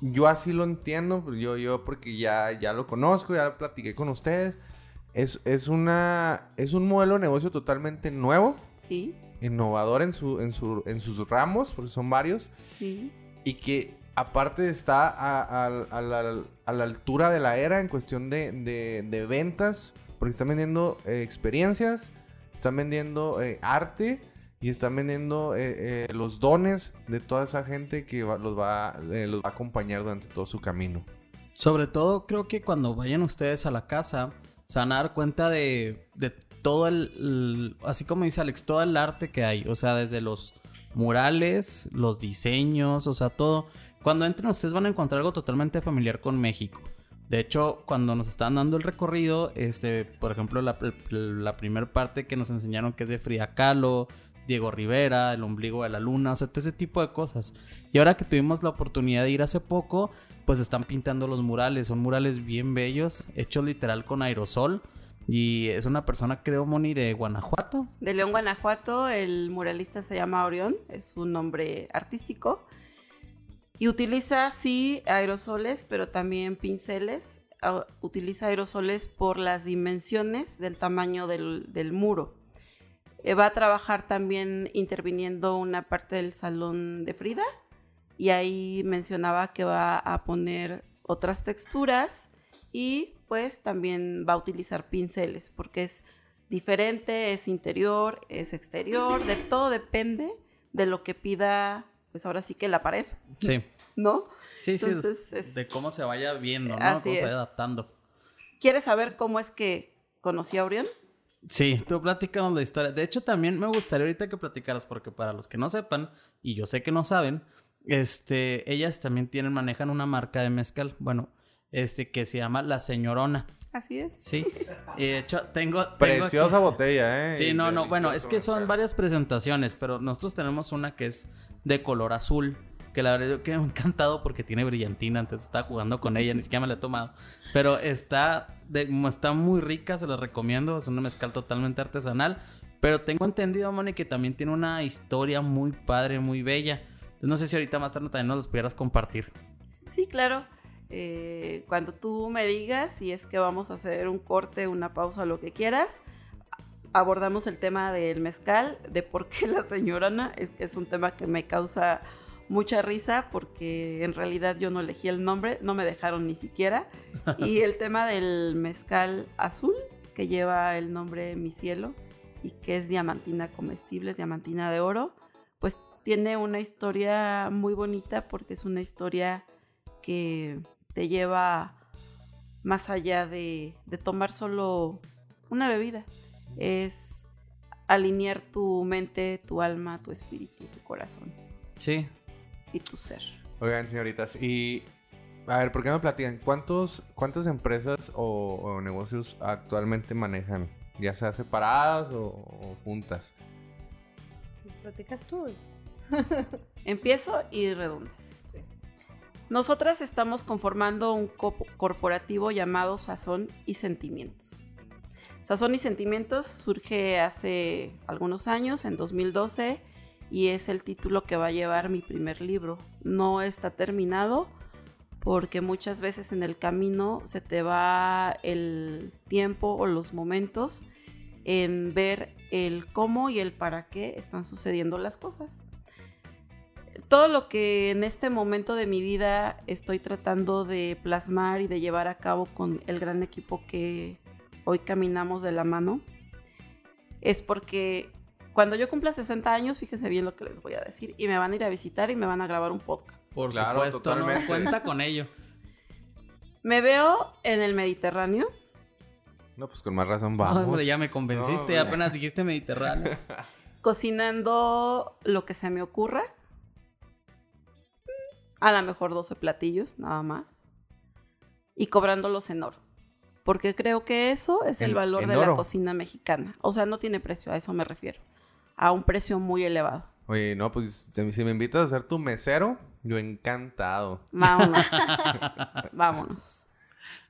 yo así lo entiendo, yo, yo porque ya, ya lo conozco, ya lo platiqué con ustedes. Es, es, una, es un modelo de negocio totalmente nuevo, Sí, innovador en, su, en, su, en sus ramos, porque son varios, sí. y que aparte está a, a- la, altura de la era en cuestión de, ventas, porque están vendiendo eh, experiencias, están vendiendo eh, arte y están vendiendo eh, los dones de toda esa gente que va- los, va, a acompañar durante todo su camino. Sobre todo creo que cuando vayan ustedes a la casa se van a dar cuenta de, de todo el, el- así como dice Alex, todo el arte que hay. O sea, desde los murales, los diseños, o sea, todo. Cuando entren ustedes van a encontrar algo totalmente familiar con México. De hecho, cuando nos estaban dando el recorrido, este, por ejemplo, la, la primera parte que nos enseñaron que es de Frida Kahlo, Diego Rivera, el ombligo de la luna, o sea, todo ese tipo de cosas. Y ahora que tuvimos la oportunidad de ir hace poco, pues están pintando los murales. Son murales bien bellos, hechos literal con aerosol. Y es una persona, creo, Moni, de Guanajuato. De León, Guanajuato, el muralista se llama Orión, es un nombre artístico. Y utiliza, sí, aerosoles, pero también pinceles. Ah, Utiliza aerosoles por las dimensiones del tamaño del, del muro. Eh, va a trabajar también interviniendo una parte del salón de Frida. Y ahí mencionaba que va a poner otras texturas y pues también va a utilizar pinceles porque es diferente, es interior, es exterior, de todo depende de lo que pida, pues ahora sí que la pared, Sí. ¿no? Sí, sí. Entonces, es- De cómo se vaya viendo, ¿no? Así cómo se vaya es. adaptando. ¿Quieres saber cómo es que conocí a Orión? Sí, tú platícanos la historia. De hecho, también me gustaría ahorita que platicaras, porque para los que no sepan, y yo sé que no saben, este, ellas también tienen, manejan una marca de mezcal, bueno, este, que se llama La Señorona. Así es. Sí. Y de hecho, tengo. tengo Preciosa aquí- botella, ¿eh? Sí, no, no, bueno, es que son varias presentaciones, pero nosotros tenemos una que es de color azul. Que la verdad que me encantado porque tiene brillantina. Antes estaba jugando con ella, ni siquiera me la he tomado. Pero está, de- está muy rica, se la recomiendo. Es una mezcal totalmente artesanal. Pero tengo entendido, Moni, que también tiene una historia muy padre, muy bella. No sé si ahorita más tarde también nos los pudieras compartir. Sí, claro. Eh, cuando tú me digas si es que vamos a hacer un corte, una pausa, lo que quieras, abordamos el tema del mezcal, de por qué la señorona, es, es un tema que me causa mucha risa porque en realidad yo no elegí el nombre, no me dejaron ni siquiera. Y el tema del mezcal azul, que lleva el nombre Mi Cielo y que es diamantina comestible, es diamantina de oro, pues tiene una historia muy bonita porque es una historia que te lleva más allá de, de tomar solo una bebida. Es alinear tu mente, tu alma, tu espíritu, tu corazón Sí. y tu ser. Oigan, señoritas, y a ver, ¿por qué no me platican? ¿Cuántos, ¿Cuántas empresas o, o negocios actualmente manejan? Ya sea separadas o, o juntas. ¿Les platicas tú? Empiezo y redondas. Nosotras estamos conformando un co- corporativo llamado Sazón y Sentimientos. Sazón y Sentimientos surge hace algunos años, en 2012, y es el título que va a llevar mi primer libro. No está terminado porque muchas veces en el camino se te va el tiempo o los momentos en ver el cómo y el para qué están sucediendo las cosas todo lo que en este momento de mi vida estoy tratando de plasmar y de llevar a cabo con el gran equipo que hoy caminamos de la mano es porque cuando yo cumpla 60 años, fíjense bien lo que les voy a decir, y me van a ir a visitar y me van a grabar un podcast. Por Claro, supuesto, ¿no? totalmente. Cuenta con ello. Me veo en el Mediterráneo, No, pues con más razón vamos. hombre, ya me convenciste, No, apenas dijiste Mediterráneo. cocinando lo que se me ocurra. A lo mejor 12 platillos, nada más. Y cobrándolos en oro. Porque creo que eso es el valor de oro. la cocina mexicana. O sea, no tiene precio, a eso me refiero. A un precio muy elevado. Oye, no, pues si me invitas a ser tu mesero, yo encantado. Vámonos. Vámonos.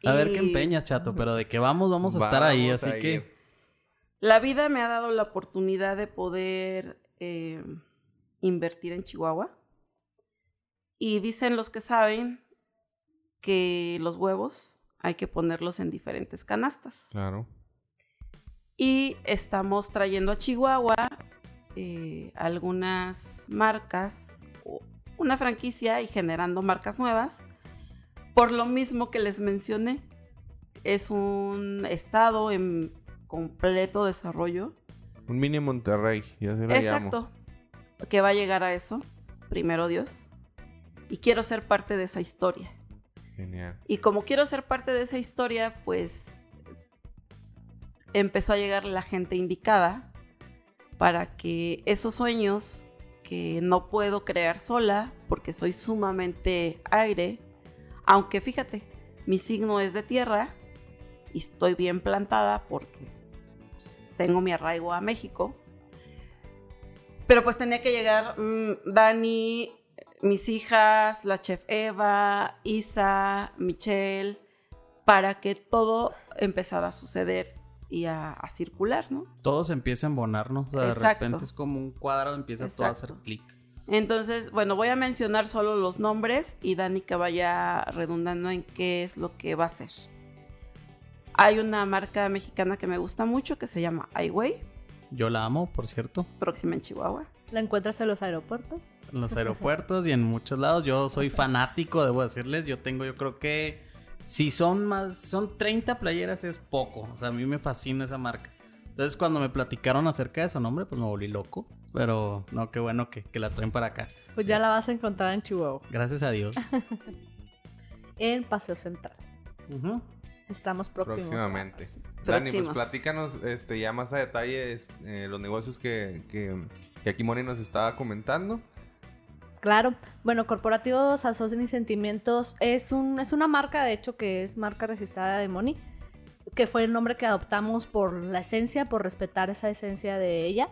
A ver qué empeñas, chato, pero de que vamos, vamos a estar ahí, así que... La vida me ha dado la oportunidad de poder eh, invertir en Chihuahua. Y dicen los que saben que los huevos hay que ponerlos en diferentes canastas. Claro. Y estamos trayendo a Chihuahua eh, algunas marcas, una franquicia y generando marcas nuevas. Por lo mismo que les mencioné, es un estado en completo desarrollo. Un mini Monterrey, ya se llamo. Exacto. Que va a llegar a eso, primero Dios. Y quiero ser parte de esa historia. Genial. Y como quiero ser parte de esa historia, pues empezó a llegar la gente indicada para que esos sueños que no puedo crear sola, porque soy sumamente aire, aunque fíjate, mi signo es de tierra y estoy bien plantada porque tengo mi arraigo a México. Pero pues tenía que llegar mm, Dani, mis hijas, la chef Eva, Isa, Michelle, para que todo empezara a suceder y a, a circular, ¿no? Todo se empieza a embonar, ¿no? O sea, de Exacto. repente es como un cuadro, empieza todo a hacer clic. Entonces, bueno, voy a mencionar solo los nombres y Dani que vaya redundando en qué es lo que va a hacer. Hay una marca mexicana que me gusta mucho que se llama Highway, Yo la amo, por cierto, próxima en Chihuahua. ¿La encuentras en los aeropuertos? En los aeropuertos y en muchos lados. Yo soy fanático, debo decirles. Yo tengo, yo creo que si son más, son 30 playeras es poco. O sea, a mí me fascina esa marca. Entonces, cuando me platicaron acerca de su nombre, pues me volví loco. Pero no, qué bueno que, que la traen para acá. Pues ya la vas a encontrar en Chihuahua, Gracias a Dios. en Paseo Central. Estamos próximos. Próximamente. Dani, pues platícanos este, ya más a detalle este, los negocios que, que, que aquí Moni nos estaba comentando. Claro. Bueno, Corporativos Asocian y Sentimientos es, un, es una marca, de hecho, que es marca registrada de Moni, que fue el nombre que adoptamos por la esencia, por respetar esa esencia de ella.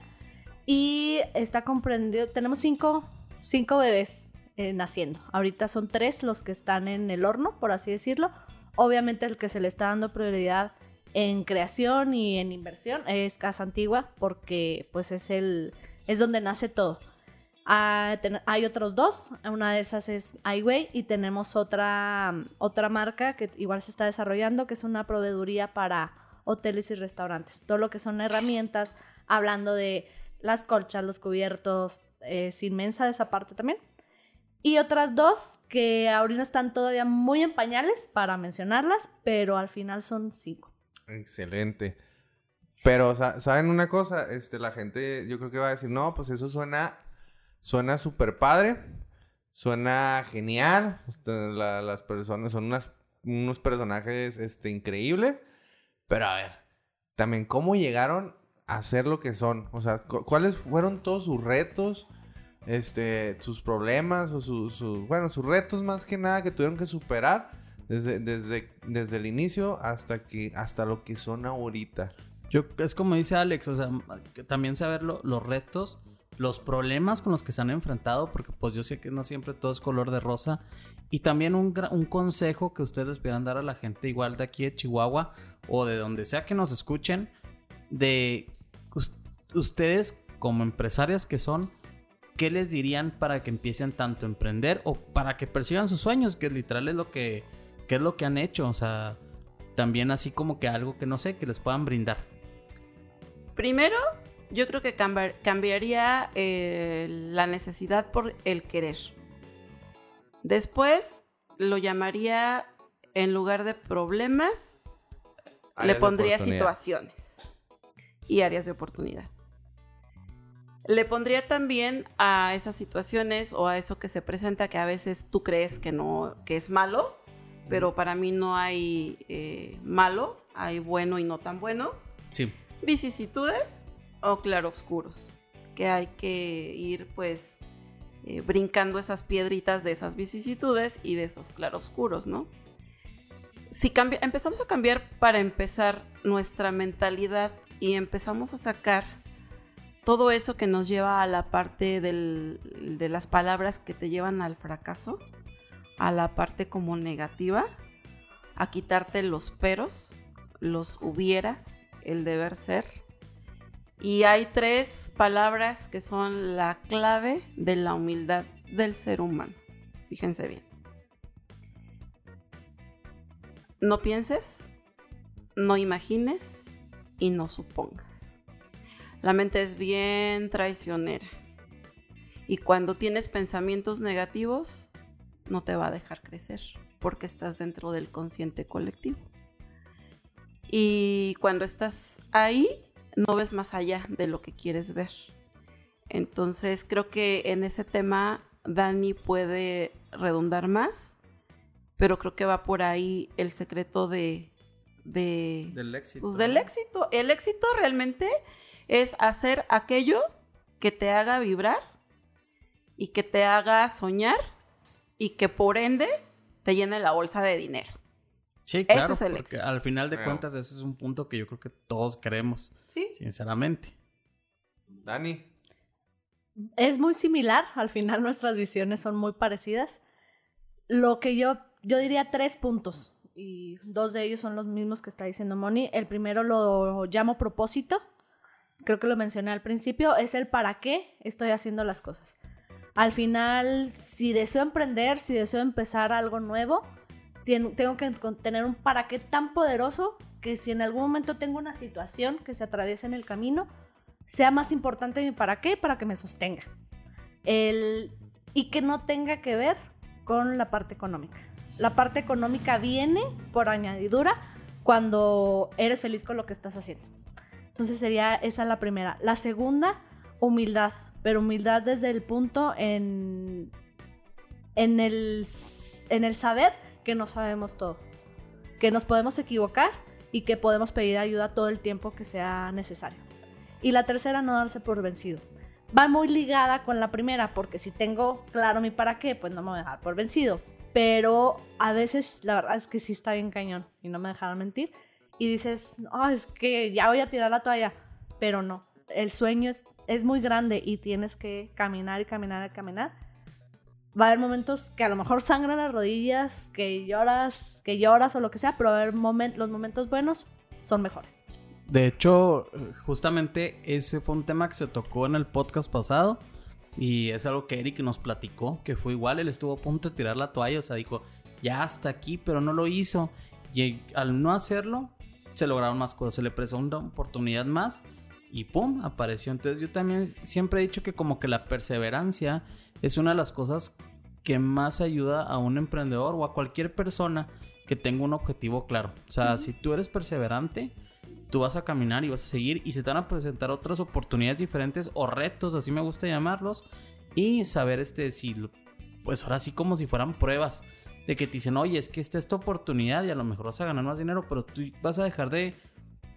Y está comprendido, tenemos cinco, cinco bebés eh, naciendo. Ahorita son tres los que están en el horno, por así decirlo. Obviamente el que se le está dando prioridad en creación y en inversión es Casa Antigua, porque pues es el es donde nace todo. Ah, ten- hay otros dos, una de esas es iWay y tenemos otra, otra marca que igual se está desarrollando, que es una proveeduría para hoteles y restaurantes. Todo lo que son herramientas, hablando de las colchas, los cubiertos, es inmensa esa parte también. Y otras dos que ahorita están todavía muy en pañales para mencionarlas, pero al final son cinco. Excelente. Pero, sa- ¿saben una cosa? Este, la gente, yo creo que va a decir, no, pues eso suena, suena súper padre, suena genial. este, la- las personas son unas, unos personajes, este, increíbles. Pero a ver, también, ¿cómo llegaron a ser lo que son? O sea, cu- ¿cuáles fueron todos sus retos? Este, sus problemas o sus, bueno, sus retos más que nada que tuvieron que superar desde, desde, desde el inicio hasta que, hasta lo que son ahorita. Yo, es como dice Alex, o sea, también saber lo- los retos, los problemas con los que se han enfrentado, porque pues yo sé que no siempre todo es color de rosa. Y también un, un consejo que ustedes pudieran dar a la gente igual de aquí de Chihuahua o de donde sea que nos escuchen, de us- ustedes como empresarias que son, ¿qué les dirían para que empiecen tanto a emprender o para que persigan sus sueños? Que literal es lo que, que es lo que han hecho, o sea, también así como que algo que no sé, que les puedan brindar. Primero, yo creo que cambiar- cambiaría eh, la necesidad por el querer. Después, lo llamaría, en lugar de problemas, Áreas le pondría situaciones y áreas de oportunidad. Le pondría también a esas situaciones o a eso que se presenta que a veces tú crees que no, que es malo, pero para mí no hay eh, malo, hay bueno y no tan bueno. Sí. Vicisitudes o claroscuros, que hay que ir pues eh, brincando esas piedritas de esas vicisitudes y de esos claroscuros, ¿no? si empezamos a cambiar para empezar nuestra mentalidad y empezamos a sacar todo eso que nos lleva a la parte del- de las palabras que te llevan al fracaso, a la parte como negativa, a quitarte los peros, los hubieras, el deber ser. Y hay tres palabras que son la clave de la humildad del ser humano. Fíjense bien. No pienses, no imagines y no supongas. La mente es bien traicionera. Y cuando tienes pensamientos negativos, no te va a dejar crecer porque estás dentro del consciente colectivo. Y cuando estás ahí, no ves más allá de lo que quieres ver. Entonces creo que en ese tema Dani puede redundar más, pero creo que va por ahí el secreto de, de, Del éxito. pues del éxito. El éxito realmente es hacer aquello que te haga vibrar y que te haga soñar y que por ende te llene la bolsa de dinero. Sí, claro, es el porque éxito. al final de cuentas ese es un punto que yo creo que todos queremos, ¿Sí? sinceramente. Dani. Es muy similar, al final nuestras visiones son muy parecidas. Lo que yo, yo diría tres puntos, y dos de ellos son los mismos que está diciendo Moni. El primero lo llamo propósito, creo que lo mencioné al principio, es el para qué estoy haciendo las cosas. Al final, si deseo emprender, si deseo empezar algo nuevo, tengo que tener un para qué tan poderoso que si en algún momento tengo una situación que se atraviesa en el camino, sea más importante mi para qué para que me sostenga. El, y que no tenga que ver con la parte económica. La parte económica viene por añadidura cuando eres feliz con lo que estás haciendo. Entonces sería esa la primera. La segunda, humildad, pero humildad desde el punto en, en, el, en el saber que no sabemos todo, que nos podemos equivocar y que podemos pedir ayuda todo el tiempo que sea necesario. Y la tercera, no darse por vencido. Va muy ligada con la primera, porque si tengo claro mi para qué, pues no me voy a dejar por vencido. Pero a veces la verdad es que sí está bien cañón, y no me dejaron mentir. Y dices, "Ah, es que ya voy a tirar la toalla. Pero no, el sueño es, es muy grande y tienes que caminar y caminar y caminar. Va a haber momentos que a lo mejor sangran las rodillas, que lloras, que lloras o lo que sea, pero va a haber momen- los momentos buenos son mejores. De hecho, justamente ese fue un tema que se tocó en el podcast pasado. Y es algo que Eric nos platicó, que fue igual, él estuvo a punto de tirar la toalla, o sea, dijo, ya hasta aquí, pero no lo hizo. Y al no hacerlo, se lograron más cosas, se le presentó una oportunidad más y ¡pum! apareció. Entonces yo también siempre he dicho que como que la perseverancia es una de las cosas que más ayuda a un emprendedor o a cualquier persona que tenga un objetivo claro. O sea, si tú eres perseverante, tú vas a caminar y vas a seguir y se te van a presentar otras oportunidades diferentes o retos, así me gusta llamarlos, y saber este si pues ahora sí como si fueran pruebas de que te dicen, "Oye, es que esta es tu oportunidad y a lo mejor vas a ganar más dinero, pero tú vas a dejar de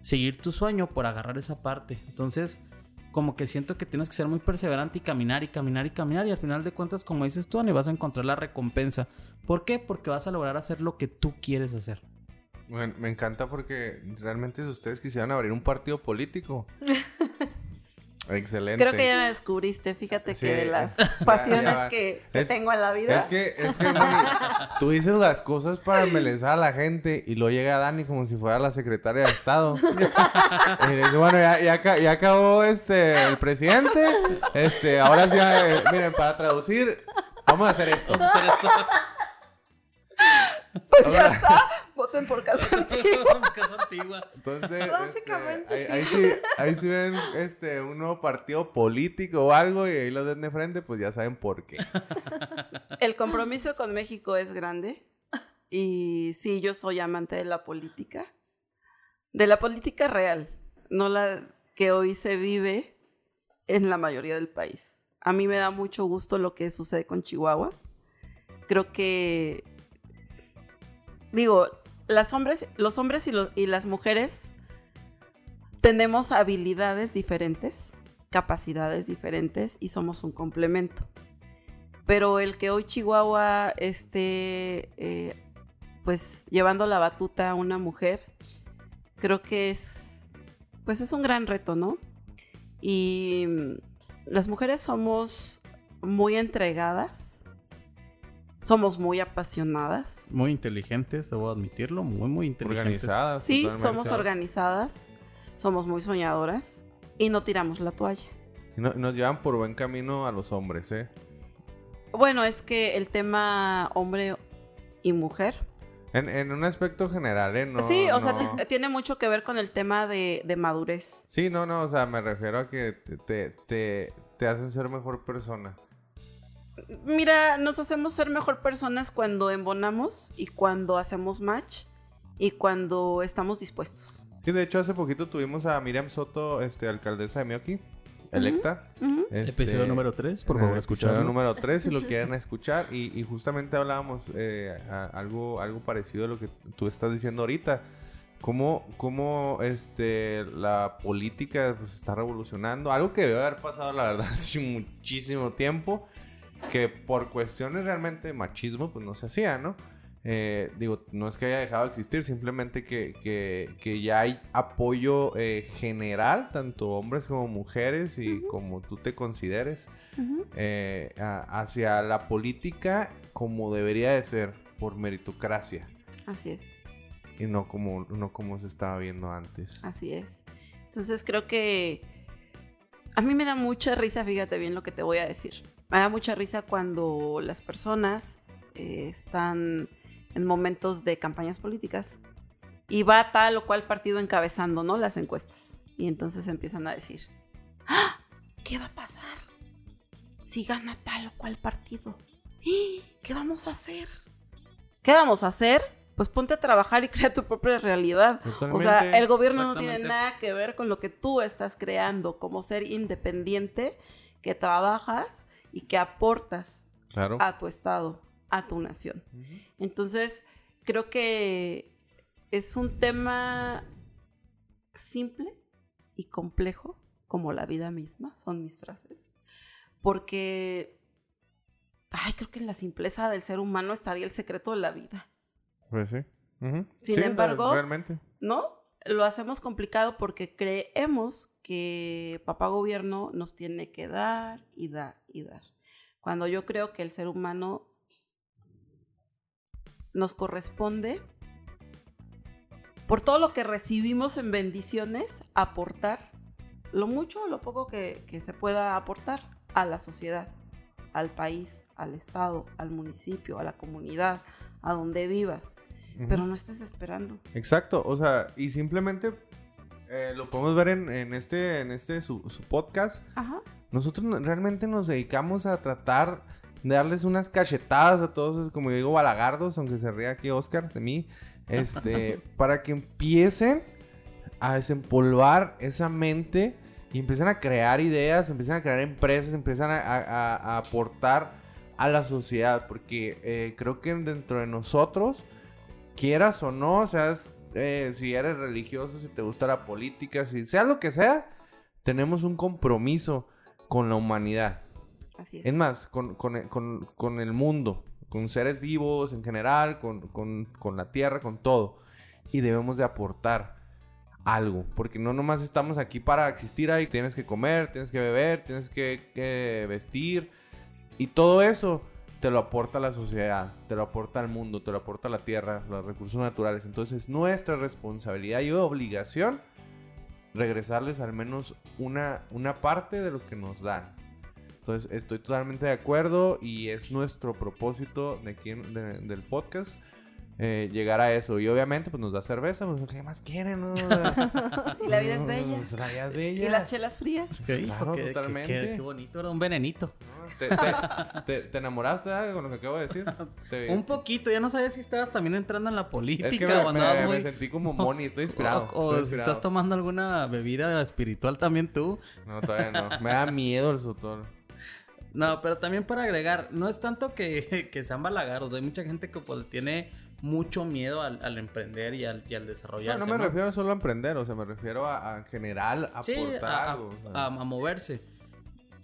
seguir tu sueño por agarrar esa parte." Entonces, como que siento que tienes que ser muy perseverante y caminar y caminar y caminar y al final de cuentas, como dices tú, Ani, vas a encontrar la recompensa. ¿Por qué? Porque vas a lograr hacer lo que tú quieres hacer. Bueno, me encanta porque realmente si ustedes quisieran abrir un partido político. Excelente. Creo que ya me descubriste, fíjate Sí, que de las ya- pasiones ya que, que Es- tengo en la vida. Es que, es que, tú dices las cosas para embelezar a la gente y luego llega Dani como si fuera la secretaria de Estado. y le dice, bueno, ya, ya acabó este, el presidente. Este, ahora sí, eh, miren, para traducir, vamos a hacer esto. Vamos a hacer esto. Pues ya está, voten por casa antigua. Casa antigua. Entonces, este, Básicamente, ahí, sí. ahí sí, ahí sí ven este, un nuevo partido político o algo y ahí los ven de frente, pues ya saben por qué. El compromiso con México es grande. Y sí, yo soy amante de la política. De la política real, no la que hoy se vive en la mayoría del país. A mí me da mucho gusto lo que sucede con Chihuahua. Creo que, digo, las hombres, los hombres y, las mujeres tenemos habilidades diferentes, capacidades diferentes y somos un complemento pero el que hoy Chihuahua esté, eh, pues llevando la batuta a una mujer, creo que es, pues es un gran reto, ¿no? Y mm, las mujeres somos muy entregadas, somos muy apasionadas. Muy inteligentes, debo admitirlo, muy, muy inteligentes. Organizadas. Sí, somos organizadas. organizadas, somos muy soñadoras y no tiramos la toalla. Y no- nos llevan por buen camino a los hombres, ¿eh? Bueno, es que el tema hombre y mujer. En, en un aspecto general, ¿eh? No, sí, o sea, no- tiene mucho que ver con el tema de, de madurez. Sí, no, no, o sea, me refiero a que te, te, te, te hacen ser mejor persona. Mira, nos hacemos ser mejor personas cuando embonamos y cuando hacemos match y cuando estamos dispuestos. Sí, de hecho, hace poquito tuvimos a Miriam Soto, este, alcaldesa de Mioki, electa. Ujú. Este, Episodio número 3, por favor, el episodio número 3, si lo quieren escuchar. Y, y justamente hablábamos eh, a- algo, algo parecido a lo que tú estás diciendo ahorita. Cómo, cómo este, la política pues, está revolucionando. Algo que debe haber pasado, la verdad, hace muchísimo tiempo. Que por cuestiones realmente de machismo, pues no se hacía, ¿no? Eh, digo, no es que haya dejado de existir, simplemente que, que- que ya hay apoyo eh, general, tanto hombres como mujeres y como tú te consideres, eh, a- hacia la política como debería de ser, por meritocracia, Así es, y no como, no como se estaba viendo antes. así es. Entonces creo que a mí me da mucha risa, fíjate bien lo que te voy a decir. Me da mucha risa cuando las personas eh, están en momentos de campañas políticas y va tal o cual partido encabezando, ¿no? Las encuestas. Y entonces empiezan a decir, "¡Ah! ¿qué va a pasar si gana tal o cual partido? ¿Qué vamos a hacer? ¿Qué vamos a hacer? Pues ponte a trabajar y crea tu propia realidad. O sea, el gobierno no tiene nada que ver con lo que tú estás creando como ser independiente, que trabajas y que aportas Claro. a tu estado, a tu nación. Entonces, creo que es un tema simple y complejo, como la vida misma, son mis frases, porque, ay, creo que en la simpleza del ser humano estaría el secreto de la vida. Pues sí. Sin Sí, embargo- Realmente. ¿no? Lo hacemos complicado porque creemos que papá gobierno nos tiene que dar y dar y dar. Cuando yo creo que el ser humano nos corresponde, por todo lo que recibimos en bendiciones, aportar lo mucho o lo poco que, se pueda aportar a la sociedad, al país, al estado, al municipio, a la comunidad, a donde vivas. Pero no estés esperando. Exacto, o sea, y simplemente eh, lo podemos ver en, en este, en este su, su podcast. Ajá. Nosotros no- realmente nos dedicamos a tratar de darles unas cachetadas a todos, esos, como yo digo, balagardos, aunque se ría aquí Oscar de mí, este, para que empiecen a desempolvar esa mente y empiecen a crear ideas, empiecen a crear empresas, empiezan a- a aportar a la sociedad, porque eh, creo que dentro de nosotros, quieras o no, seas, eh, si eres religioso, si te gusta la política, si sea lo que sea, tenemos un compromiso con la humanidad. Así es. Es más, con, con- con- con el mundo, con seres vivos en general, con, con- con la tierra, con todo. Y debemos de aportar algo, porque no nomás estamos aquí para existir ahí, tienes que comer, tienes que beber, tienes que, que vestir. Y todo eso te lo aporta la sociedad, te lo aporta el mundo, te lo aporta la tierra, los recursos naturales. Entonces, nuestra responsabilidad y obligación regresarles al menos una, una parte de lo que nos dan. Entonces, estoy totalmente de acuerdo y es nuestro propósito de aquí en- de- del podcast eh, llegar a eso. Y obviamente, pues nos da cerveza, pues, ¿qué más quieren? no? Si la vida es bella. Pues, la vida es bella. Y las chelas frías. ¿Qué, Claro, totalmente. Qué, qué bonito, era un venenito. No, ¿Te, te- te- te enamoraste con lo que acabo de decir? Te- Un poquito, ya no sabía si estabas también entrando en la política Es que me, o andabas me- me muy... sentí como Moni, estoy inspirado. o o estoy si estás tomando alguna bebida espiritual también tú. No, todavía no. Me da miedo el sotol. No, pero también para agregar, no es tanto que, que sean balagaros, hay mucha gente que pues, tiene mucho miedo al, al emprender y al, y al desarrollarse. no me refiero solo a emprender, o sea, me refiero a, a en general Sí, aportar a, a- algo. o sea. a- a moverse.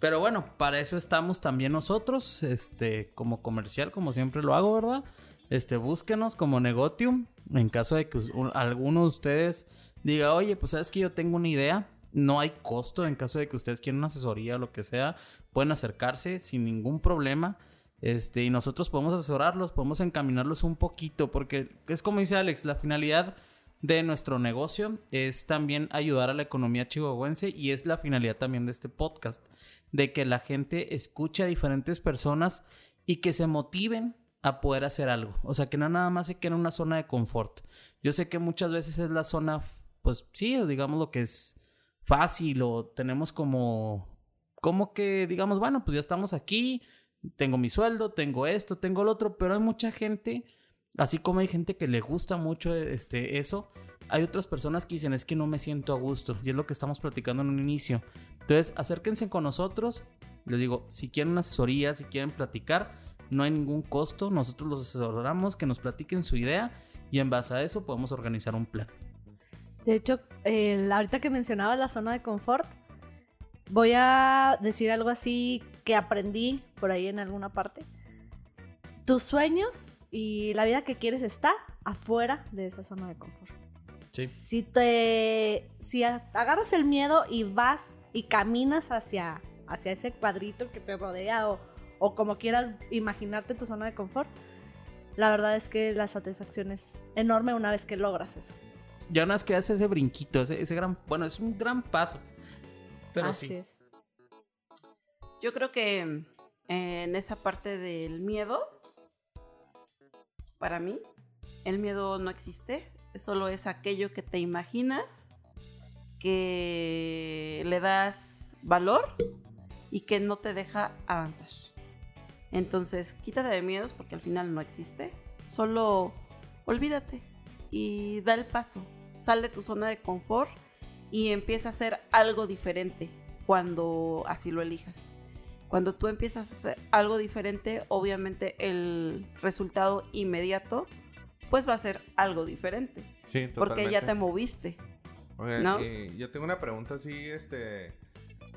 Pero bueno, para eso estamos también nosotros, este, como comercial, como siempre lo hago, ¿verdad? este, búsquenos como Negotium. En caso de que alguno de ustedes diga, oye, pues sabes que yo tengo una idea. No hay costo en caso de que ustedes quieran una asesoría o lo que sea. Pueden acercarse sin ningún problema. Este, y nosotros podemos asesorarlos, podemos encaminarlos un poquito, porque es como dice Alex, la finalidad de nuestro negocio es también ayudar a la economía chihuahuense y es la finalidad también de este podcast, de que la gente escuche a diferentes personas y que se motiven a poder hacer algo. O sea, que no nada más se quede en una zona de confort. Yo sé que muchas veces es la zona, pues sí, digamos lo que es fácil o tenemos como, como que digamos, bueno, pues ya estamos aquí, tengo mi sueldo, tengo esto, tengo lo otro, pero hay mucha gente, así como hay gente que le gusta mucho este, eso, hay otras personas que dicen es que no me siento a gusto y es lo que estamos platicando en un inicio. Entonces, acérquense con nosotros. Les digo, si quieren asesoría, si quieren platicar, no hay ningún costo. Nosotros los asesoramos, que nos platiquen su idea y en base a eso podemos organizar un plan. De hecho, el- ahorita que mencionabas la zona de confort, voy a decir algo así que aprendí por ahí en alguna parte. Tus sueños y la vida que quieres está afuera de esa zona de confort. Sí. Si te si agarras el miedo y vas y caminas hacia, hacia ese cuadrito que te rodea o, o como quieras imaginarte tu zona de confort, la verdad es que la satisfacción es enorme una vez que logras eso. Ya una vez que haces ese brinquito, ese, ese gran, bueno, es un gran paso. Pero Así sí. es. Yo creo que en esa parte del miedo, para mí, el miedo no existe. Solo es aquello que te imaginas, que le das valor y que no te deja avanzar. Entonces, quítate de miedos porque al final no existe. Solo olvídate y da el paso. Sal de tu zona de confort y empieza a hacer algo diferente cuando así lo elijas. Cuando tú empiezas a hacer algo diferente, obviamente el resultado inmediato pues va a ser algo diferente, Sí, porque ya te moviste. Oigan, ¿no? y yo tengo una pregunta así, este,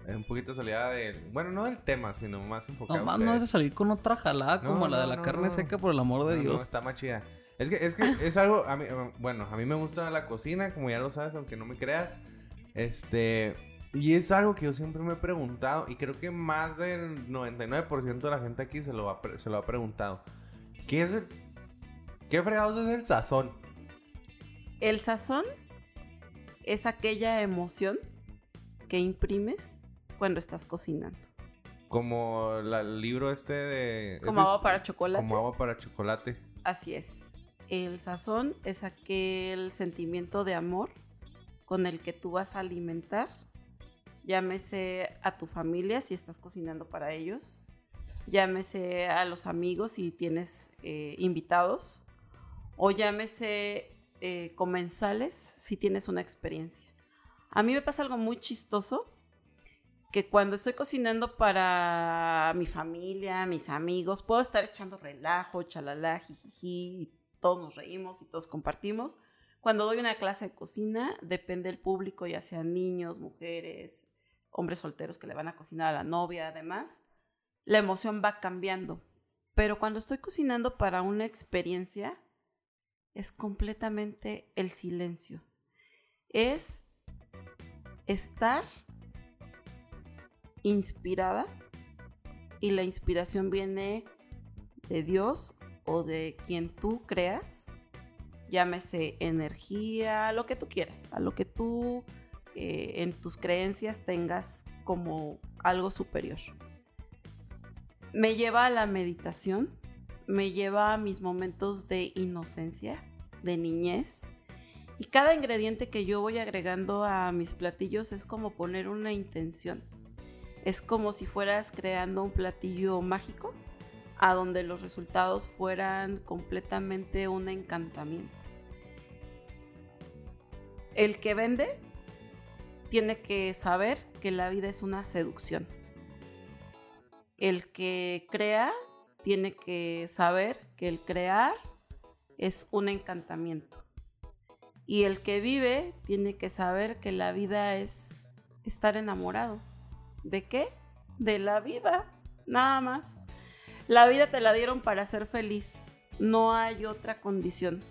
un poquito salida del, bueno, no del tema, sino más enfocado. No más a no es de ustedes. salir con otra jalada No, como la de la no, carne no. seca, por el amor de No, no, Dios. está más chida. Es que, es que es algo, a mí, bueno, a mí me gusta la cocina, como ya lo sabes, aunque no me creas. Este, y es algo que yo siempre me he preguntado, y creo que más del 99% de la gente aquí se lo ha, se lo ha preguntado. ¿Qué es el, qué fregados es el sazón? El sazón es aquella emoción que imprimes cuando estás cocinando. Como la- el libro este de... Como agua para chocolate. Como agua para chocolate. Así es. El sazón es aquel sentimiento de amor con el que tú vas a alimentar, llámese a tu familia si estás cocinando para ellos, llámese a los amigos si tienes eh, invitados, o llámese eh, comensales si tienes una experiencia. A mí me pasa algo muy chistoso que cuando estoy cocinando para mi familia, mis amigos, puedo estar echando relajo, chalala, jijiji, y todos nos reímos y todos compartimos. Cuando doy una clase de cocina, depende del público, ya sean niños, mujeres, hombres solteros que le van a cocinar a la novia, además, la emoción va cambiando. Pero cuando estoy cocinando para una experiencia, es completamente el silencio. Es estar inspirada y la inspiración viene de Dios o de quien tú creas, llámese energía, lo que tú quieras, a lo que tú eh, en tus creencias tengas como algo superior. Me lleva a la meditación, me lleva a mis momentos de inocencia, de niñez. Y cada ingrediente que yo voy agregando a mis platillos es como poner una intención. Es como si fueras creando un platillo mágico a donde los resultados fueran completamente un encantamiento. El que vende tiene que saber que la vida es una seducción. El que crea tiene que saber que el crear es un encantamiento. Y el que vive tiene que saber que la vida es estar enamorado. ¿De qué? De la vida, nada más. La vida te la dieron para ser feliz. No hay otra condición.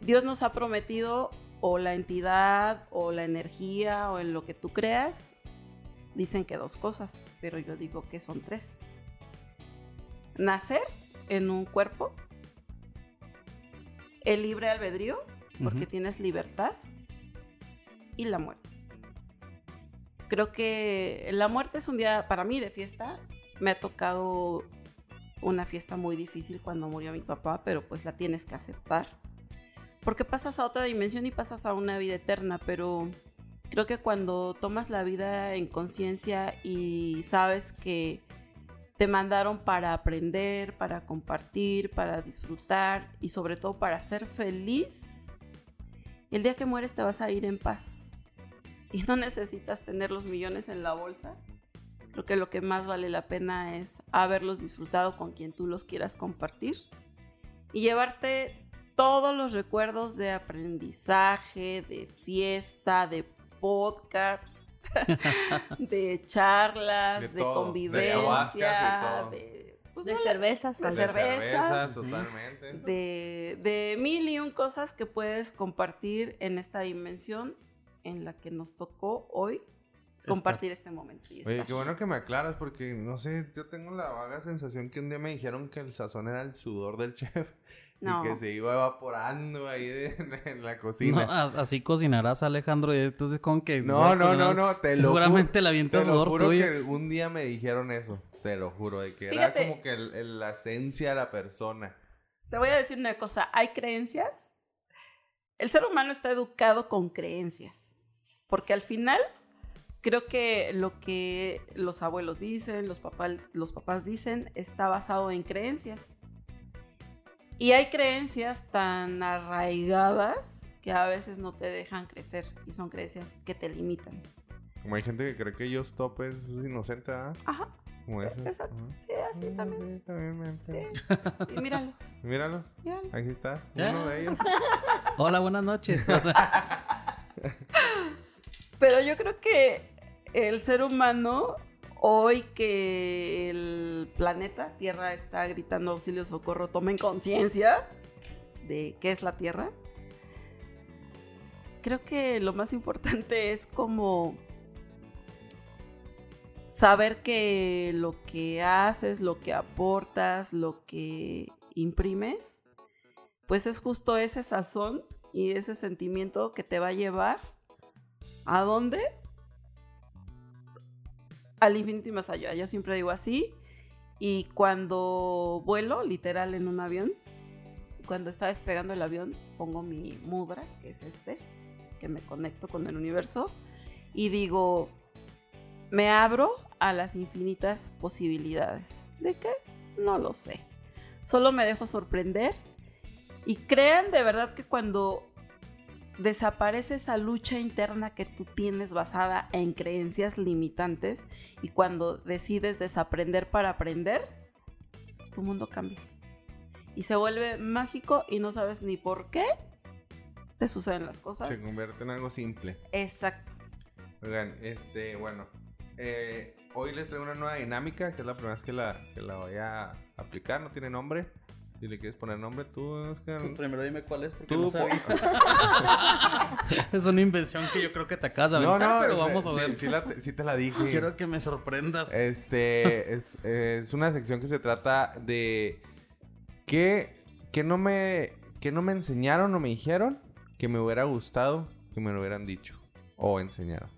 Dios nos ha prometido o la entidad o la energía o en lo que tú creas, dicen que dos cosas, pero yo digo que son tres. Nacer en un cuerpo, el libre albedrío, porque tienes libertad, y la muerte. Creo que la muerte es un día para mí de fiesta. Me ha tocado una fiesta muy difícil cuando murió mi papá, pero pues la tienes que aceptar. Porque pasas a otra dimensión y pasas a una vida eterna, pero creo que cuando tomas la vida en conciencia y sabes que te mandaron para aprender, para compartir, para disfrutar y sobre todo para ser feliz, el día que mueres te vas a ir en paz. Y no necesitas tener los millones en la bolsa. Creo que lo que más vale la pena es haberlos disfrutado con quien tú los quieras compartir y llevarte todos los recuerdos de aprendizaje, de fiesta, de podcasts, de charlas, De de, todo, de convivencia, ayahuascas y todo. de, pues, De no, cervezas. de cervezas. totalmente. de, de mil y un cosas que puedes compartir en esta dimensión en la que nos tocó hoy compartir este momento. y Oye, estar. qué bueno que me aclaras porque, no sé, yo tengo la vaga sensación que un día me dijeron que el sazón era el sudor del chef. No. Y que se iba evaporando ahí de- en la cocina. as- así cocinarás, Alejandro. Y entonces con que. No, no, no, no, te lo Seguramente juro. la avienta Te lo juro tuyo. que un día me dijeron eso. Te lo juro, de que Fíjate. era como que el- el- la esencia de la persona. Te voy a decir una cosa, hay creencias. El ser humano está educado con creencias, porque al final creo que lo que los abuelos dicen, los, papá- los papás dicen, está basado en creencias. Y hay creencias tan arraigadas que a veces no te dejan crecer y son creencias que te limitan. Como hay gente que cree que yo stop es inocente, ¿ah? Ajá, Como ese. exacto. Ajá. Sí, así también. Sí, también me enteré. Y míralo, Míralos, míralo. aquí está, Ya. uno de ellos. Hola, buenas noches. O sea, Pero yo creo que el ser humano, hoy que el planeta Tierra está gritando auxilio, socorro, tomen conciencia de qué es la Tierra. Creo que lo más importante es como saber que lo que haces, lo que aportas, lo que imprimes, pues es justo ese sazón y ese sentimiento que te va a llevar ¿A dónde? Al infinito y más allá. Yo siempre digo así. Y cuando vuelo, literal, en un avión, cuando está despegando el avión, pongo mi mudra, que es este, que me conecto con el universo, y digo, me abro a las infinitas posibilidades. ¿De qué? No lo sé. Solo me dejo sorprender. Y crean de verdad que cuando desaparece esa lucha interna que tú tienes basada en creencias limitantes y cuando decides desaprender para aprender, tu mundo cambia. Y se vuelve mágico y no sabes ni por qué te suceden las cosas. Se convierte en algo simple. Exacto. Oigan, este, bueno, eh, hoy les traigo una nueva dinámica, que es la primera vez que la, que la voy a aplicar, no tiene nombre. Si le quieres poner nombre, tú, Oscar. tú primero dime cuál es, porque Tú, no sabía. es una invención que yo creo que te acabas de No, aventar, no, pero vamos a ver. Sí, la te, sí te la dije. Quiero que me sorprendas. Este, es, es una sección que se trata de qué, qué no me, qué no me enseñaron o me dijeron que me hubiera gustado que me lo hubieran dicho o enseñado.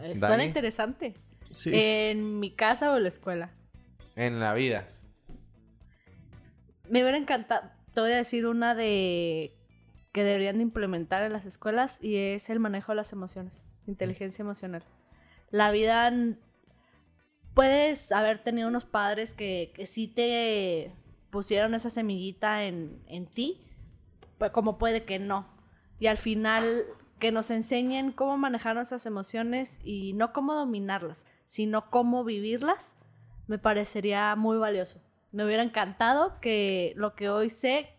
Suena Dani. interesante. Sí. En mi casa o en la escuela. En la vida. Me hubiera encantado, te voy a decir una de que deberían de implementar en las escuelas y es el manejo de las emociones, inteligencia emocional. La vida puedes haber tenido unos padres que, que sí te pusieron esa semillita en, en ti, como puede que no. Y al final que nos enseñen cómo manejar nuestras emociones y no cómo dominarlas, sino cómo vivirlas, me parecería muy valioso. Me hubiera encantado que lo que hoy sé,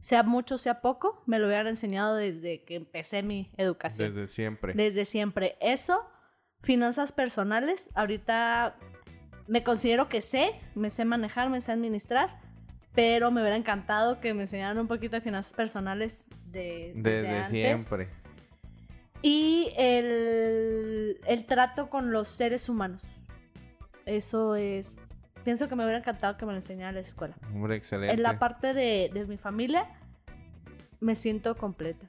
sea mucho, sea poco, me lo hubieran enseñado desde que empecé mi educación. Desde siempre. Desde siempre. Eso, finanzas personales, ahorita me considero que sé, me sé manejar, me sé administrar, pero me hubiera encantado que me enseñaran un poquito de finanzas personales de, desde Desde antes. siempre. Y el, el trato con los seres humanos. Eso es... Pienso que me hubiera encantado que me lo enseñara en la escuela. Hombre, excelente. En la parte de, de mi familia me siento completa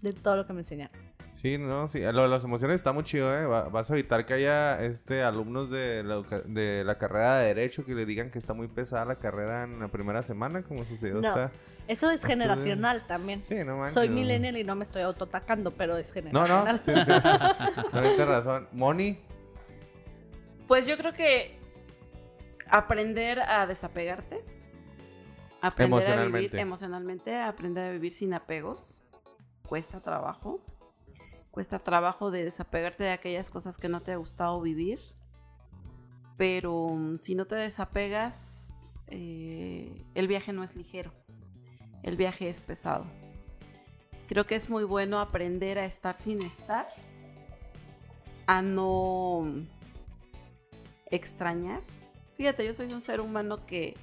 de todo lo que me enseñaron. Sí, no, sí. Lo de las emociones está muy chido, ¿eh? Va- vas a evitar que haya este, alumnos de la, de la carrera de Derecho que le digan que está muy pesada la carrera en la primera semana, como sucedió No, esta. Eso es generacional también. Sí, no manches. Soy no. millennial y no me estoy autoatacando, pero es No, no, generacional. tienes, tienes- no, tienes razón. Moni, Pues yo creo que aprender a desapegarte, aprender a vivir Emocionalmente. aprender a vivir sin apegos, cuesta trabajo. Cuesta trabajo de desapegarte de aquellas cosas que no te ha gustado vivir. Pero mm, si no te desapegas, eh, el viaje no es ligero. El viaje es pesado. Creo que es muy bueno aprender a estar sin estar. A no extrañar. Fíjate, yo soy un ser humano que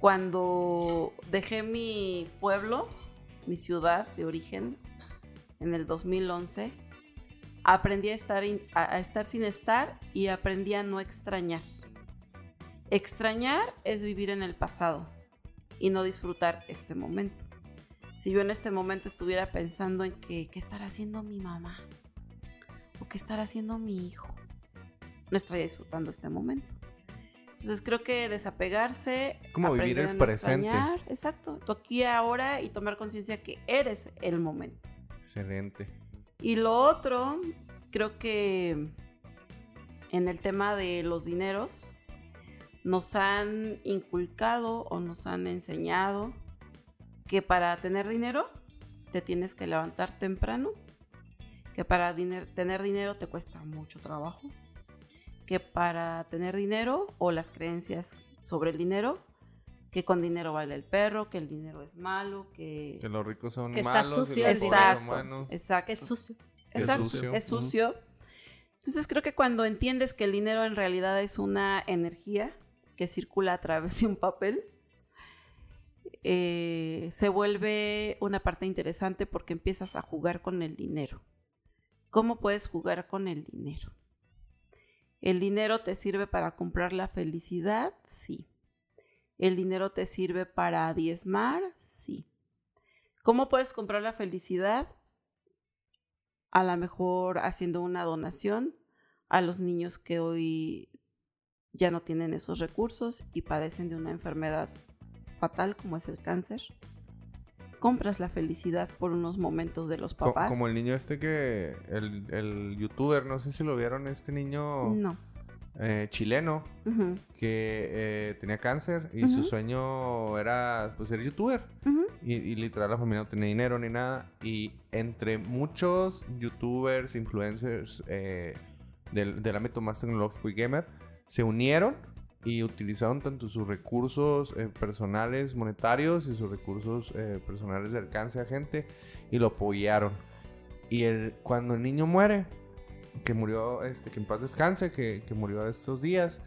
cuando dejé mi pueblo, mi ciudad de origen, en el 2011, aprendí a estar, sin estar y aprendí a no extrañar. Extrañar es vivir en el pasado y no disfrutar este momento. Si yo en este momento estuviera pensando en qué estará haciendo mi mamá o qué estará haciendo mi hijo, no estaría disfrutando este momento. Entonces creo que desapegarse, Como vivir el presente. extrañar, exacto, tú aquí ahora y tomar conciencia que eres el momento. excelente. Y lo otro, creo que en el tema de los dineros, nos han inculcado o nos han enseñado que para tener dinero te tienes que levantar temprano, que para diner- tener dinero te cuesta mucho trabajo, que para tener dinero o las creencias sobre el dinero, que con dinero baila el perro, que el dinero es malo, que... Que los ricos son Que está malos sucio y los pobres Exacto, son buenos. exacto. Que es sucio. Que es Exacto, sucio. Es sucio. Entonces creo que cuando entiendes que el dinero en realidad es una energía que circula a través de un papel, eh, se vuelve una parte interesante porque empiezas a jugar con el dinero. ¿Cómo puedes jugar con el dinero? ¿El dinero te sirve para comprar la felicidad? Sí. ¿El dinero te sirve para diezmar? Sí. ¿Cómo puedes comprar la felicidad? a lo mejor haciendo una donación a los niños que hoy ya no tienen esos recursos y padecen de una enfermedad fatal como es el cáncer. Compras la felicidad por unos momentos de los Co- papás. Como el niño este que. El, el youtuber, no sé si lo vieron, este niño No. eh, chileno que eh, tenía cáncer y su sueño era pues ser youtuber. y literal la familia no tenía dinero ni nada. Y entre muchos youtubers, influencers eh, del, del ámbito más tecnológico y gamer, se unieron y utilizaron tanto sus recursos eh, personales monetarios y sus recursos eh, personales de alcance a gente y lo apoyaron. Y el, cuando el niño muere, que murió, este, que en paz descanse, que, que murió estos días,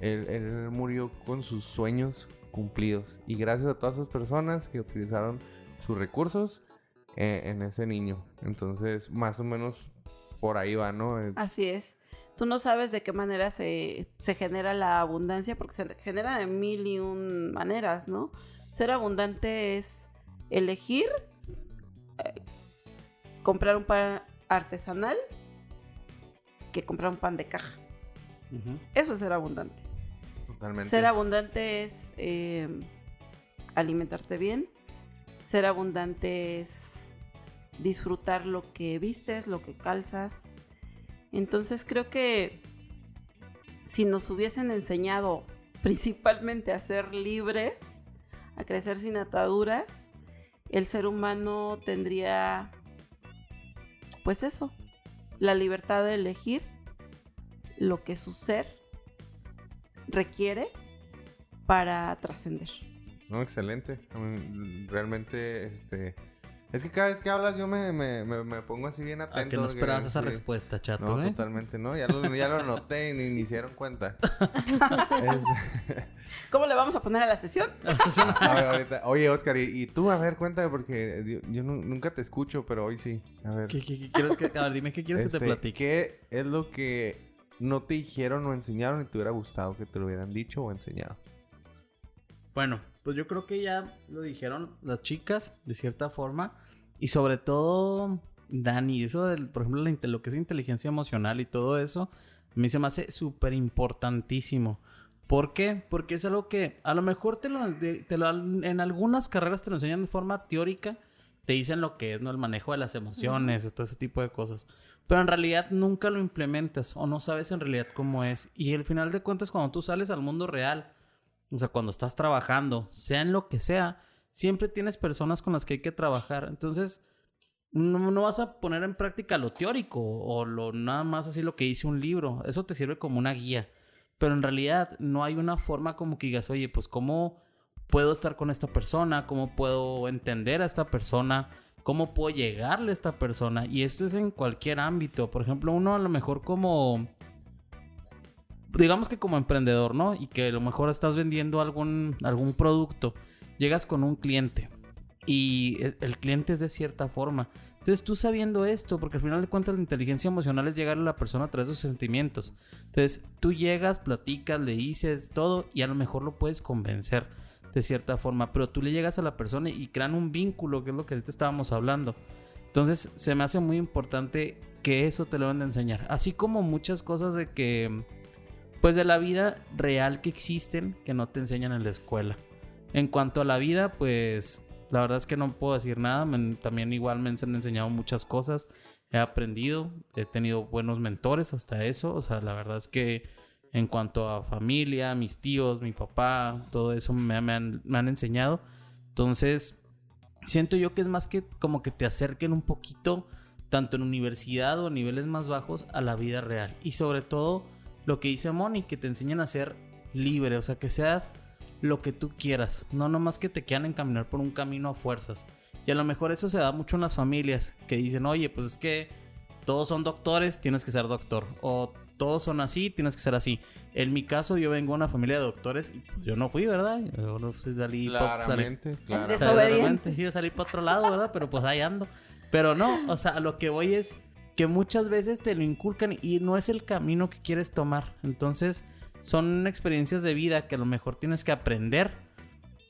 él, él murió con sus sueños cumplidos. Y gracias a todas esas personas que utilizaron sus recursos eh, en ese niño. Entonces, más o menos por ahí va, ¿no? Así es. Tú no sabes de qué manera se, se genera la abundancia, porque se genera de mil y un maneras, ¿no? Ser abundante es elegir eh, comprar un pan artesanal que comprar un pan de caja. Eso es ser abundante. Totalmente. Ser abundante es eh, alimentarte bien. Ser abundante es disfrutar lo que vistes, lo que calzas. Entonces creo que si nos hubiesen enseñado principalmente a ser libres, a crecer sin ataduras, el ser humano tendría, pues eso, la libertad de elegir lo que su ser requiere para trascender. Excelente. Realmente, este, Es que cada vez que hablas yo me, me, me, me pongo así bien atento. A que no esperabas esa sí. respuesta, chato, No, ¿eh? totalmente, ¿no? Ya lo, ya lo noté y ni, ni se dieron cuenta. Es- ¿Cómo le vamos a poner a la sesión? A ver, ahorita. Oye, Oscar, y, y tú, a ver, cuéntame, porque yo, yo nu- nunca te escucho, pero hoy sí. A ver. ¿Qué, qué- qué quieres que... A ver, dime, ¿qué quieres que te Este, platique? ¿Qué es lo que no te dijeron o enseñaron y te hubiera gustado que te lo hubieran dicho o enseñado? Bueno, pues yo creo que ya lo dijeron las chicas, de cierta forma. Y sobre todo, Dani, eso del, por ejemplo, lo que es inteligencia emocional y todo eso, a mí se me hace súper importantísimo. ¿Por qué? Porque es algo que a lo mejor te lo, te lo- en algunas carreras te lo enseñan de forma teórica, te dicen lo que es, ¿no? El manejo de las emociones, todo ese tipo de cosas. Pero en realidad nunca lo implementas o no sabes en realidad cómo es. Y al final de cuentas, cuando tú sales al mundo real, o sea, cuando estás trabajando, sea en lo que sea, siempre tienes personas con las que hay que trabajar. Entonces, no, no vas a poner en práctica lo teórico o lo nada más así lo que dice un libro. Eso te sirve como una guía. Pero en realidad no hay una forma como que digas, oye, pues cómo puedo estar con esta persona, cómo puedo entender a esta persona, cómo puedo llegarle a esta persona. Y esto es en cualquier ámbito. Por ejemplo, uno a lo mejor como digamos que como emprendedor, ¿no? Y que a lo mejor estás vendiendo algún, algún producto, llegas con un cliente y e- el cliente es de cierta forma. Entonces tú sabiendo esto, porque al final de cuentas la inteligencia emocional es llegar a la persona a través de sus sentimientos. Entonces tú llegas, platicas, le dices todo y a lo mejor lo puedes convencer de cierta forma, pero tú le llegas a la persona y crean un vínculo, que es lo que ahorita estábamos hablando. Entonces se me hace muy importante que eso te lo van a enseñar. Así como muchas cosas de que pues de la vida real que existen que no te enseñan en la escuela. En cuanto a la vida, pues la verdad es que no puedo decir nada. Me- también igual me han enseñado muchas cosas. He aprendido, he tenido buenos mentores hasta eso. O sea, la verdad es que en cuanto a familia, mis tíos, mi papá, todo eso me, han, me han enseñado. Entonces, siento yo que es más que como que te acerquen un poquito, tanto en universidad o a niveles más bajos, a la vida real. Y sobre todo, lo que dice Moni, que te enseñan a ser libre, o sea, que seas lo que tú quieras, no nomás que te quieran encaminar por un camino a fuerzas. Y a lo mejor eso se da mucho en las familias, que dicen, oye, pues es que todos son doctores, tienes que ser doctor. O todos son así, tienes que ser así. En mi caso, yo vengo de una familia de doctores y pues, yo no fui, ¿verdad? Yo no fui, salí pa- salí- Claramente, Desobediente. repente sí, yo salí para otro lado, ¿verdad? Pero pues ahí ando. Pero no, o sea, lo que voy es que muchas veces te lo inculcan y no es el camino que quieres tomar. Entonces, son experiencias de vida que a lo mejor tienes que aprender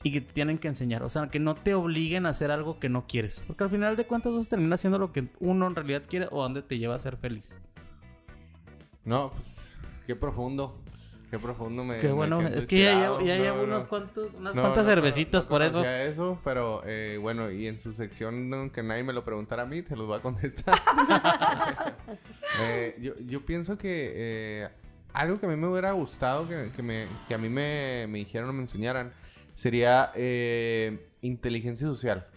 y que te tienen que enseñar. O sea, que no te obliguen a hacer algo que no quieres. Porque al final de cuentas vas a terminar haciendo lo que uno en realidad quiere o donde te lleva a ser feliz. No, pues, qué profundo. Qué profundo me Qué bueno, es que ya inspirado. ya No, llevo no. unos cuantos, unas No, cuantas cervecitas por eso. eso, pero eh, bueno, y en su sección, aunque nadie me lo preguntara a mí, te los voy a contestar. Eh, yo, yo pienso que eh, algo que a mí me hubiera gustado que, que me, que a mí me, me dijeran o me enseñaran sería inteligencia social.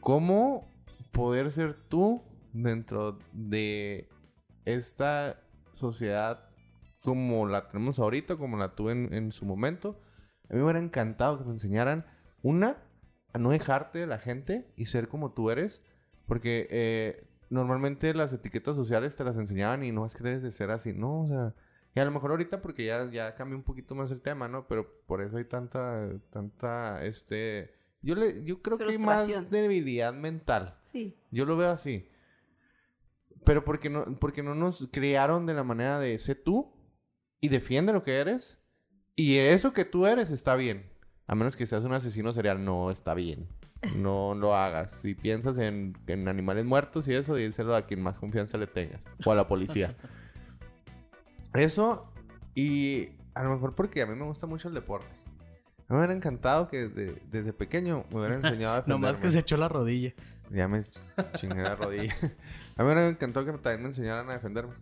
¿Cómo poder ser tú dentro de esta sociedad como la tenemos ahorita, como la tuve en, en su momento? A mí me hubiera encantado que me enseñaran, una, a no dejarte de la gente y ser como tú eres, porque eh, normalmente las etiquetas sociales te las enseñaban y no es que debes de ser así, ¿no? O sea, y a lo mejor ahorita porque ya, ya cambió un poquito más el tema, ¿no? Pero por eso hay tanta, tanta, este... Yo, le, yo creo que hay más debilidad mental. Sí. Yo lo veo así. Pero porque no, porque no nos criaron de la manera de sé tú y defiende lo que eres. Y eso que tú eres está bien. A menos que seas un asesino serial, no está bien. No lo hagas. Si piensas en, en animales muertos y eso, díselo a quien más confianza le tengas. O a la policía. Eso y a lo mejor porque a mí me gusta mucho el deporte. Me hubiera encantado que desde, desde pequeño me hubieran enseñado a defenderme. Nomás que se echó la rodilla. Ya me chingué la rodilla. A mí me encantó que también me enseñaran a defenderme.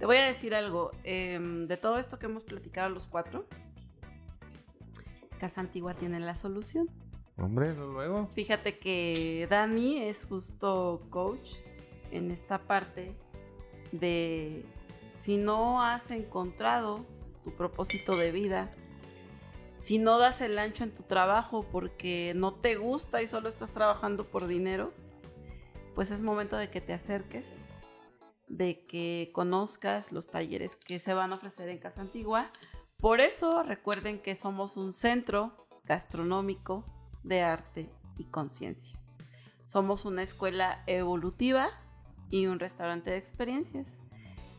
Te voy a decir algo. em, de todo esto que hemos platicado los cuatro, Casa Antigua tiene la solución. Hombre, luego. Fíjate que Dani es justo coach en esta parte de si no has encontrado tu propósito de vida, si no das el ancho en tu trabajo porque no te gusta y solo estás trabajando por dinero, pues es momento de que te acerques, de que conozcas los talleres que se van a ofrecer en Casa Antigua. Por eso recuerden que somos un centro gastronómico de arte y conciencia. Somos una escuela evolutiva y un restaurante de experiencias.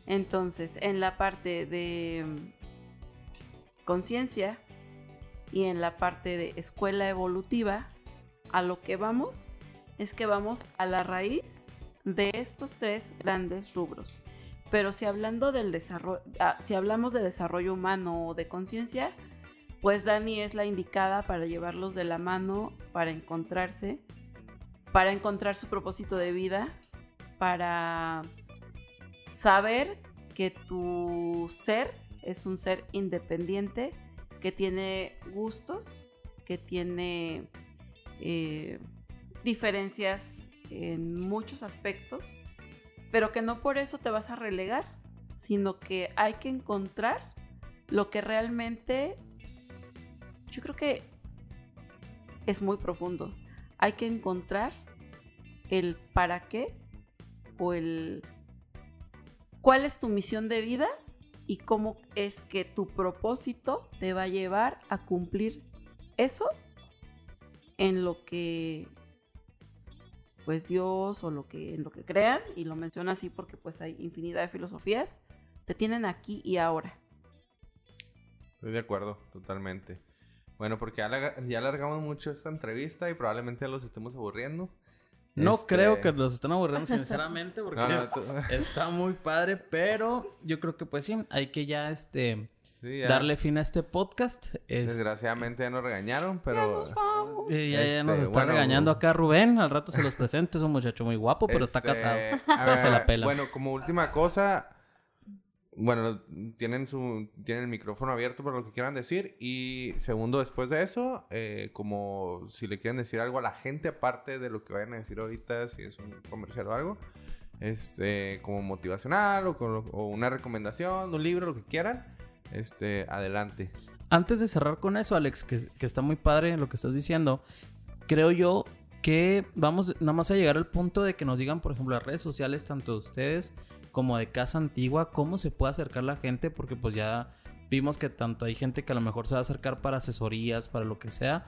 Entonces, en la parte de mm, conciencia y en la parte de escuela evolutiva, a lo que vamos es que vamos a la raíz de estos tres grandes rubros. Pero si hablando del desarrollo, ah, si hablamos de desarrollo humano o de conciencia, pues Dani es la indicada para llevarlos de la mano, para encontrarse, para encontrar su propósito de vida, para saber que tu ser es un ser independiente, que tiene gustos, que tiene eh, diferencias en muchos aspectos, pero que no por eso te vas a relegar, sino que hay que encontrar lo que realmente, yo creo que es muy profundo. Hay que encontrar el para qué o el cuál es tu misión de vida y cómo es que tu propósito te va a llevar a cumplir eso en lo que pues Dios o lo que en lo que crean y lo menciona así porque pues hay infinidad de filosofías te tienen aquí y ahora. Estoy de acuerdo, totalmente. Bueno, porque ya, alargamos mucho esta entrevista y probablemente ya los estemos aburriendo. No Este- creo que los estén aburriendo sinceramente porque No, no, es- tú- está muy padre, pero yo creo que pues sí, hay que ya este sí, ya. darle fin a este podcast. Es- Desgraciadamente ya nos regañaron, pero... ya, ya nos este, está bueno, regañando acá Rubén, al rato se los presento, es un muchacho muy guapo, pero está Este, casado. a No se la ver, pela. Bueno, como última cosa, bueno, tienen su tienen el micrófono abierto para lo que quieran decir y segundo después de eso, eh, como si le quieren decir algo a la gente aparte de lo que vayan a decir ahorita, si es un comercial o algo, este, como motivacional o, o una recomendación, un libro, lo que quieran, este, adelante. Antes de cerrar con eso, Alex, que, está muy padre lo que estás diciendo, creo yo que vamos nada más a llegar al punto de que nos digan, por ejemplo, las redes sociales, tanto de ustedes como de Casa Antigua, cómo se puede acercar la gente, porque pues ya vimos que tanto hay gente que a lo mejor se va a acercar para asesorías, para lo que sea,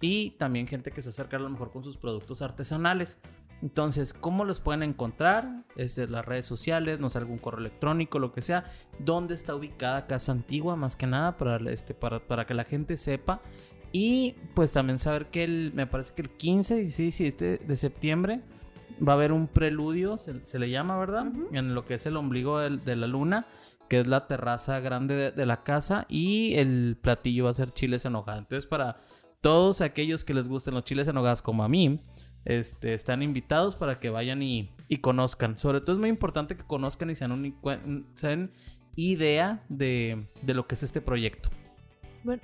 y también gente que se acerca a lo mejor con sus productos artesanales. Entonces, ¿cómo los pueden encontrar? Este, las redes sociales, no sé, algún correo electrónico, lo que sea. ¿Dónde está ubicada Casa Antigua? Más que nada, para, este, para, para que la gente sepa. Y pues también saber que el, me parece que el 15, 16 y este de septiembre va a haber un preludio, se, se le llama, ¿verdad? En lo que es el ombligo de la luna, que es la terraza grande de, de la casa. Y el platillo va a ser chiles en hogada. Entonces, para todos aquellos que les gusten los chiles en hogadas como a mí, este, están invitados para que vayan y, y conozcan. Sobre todo es muy importante que conozcan y sean, un, sean idea de, de lo que es este proyecto. Bueno,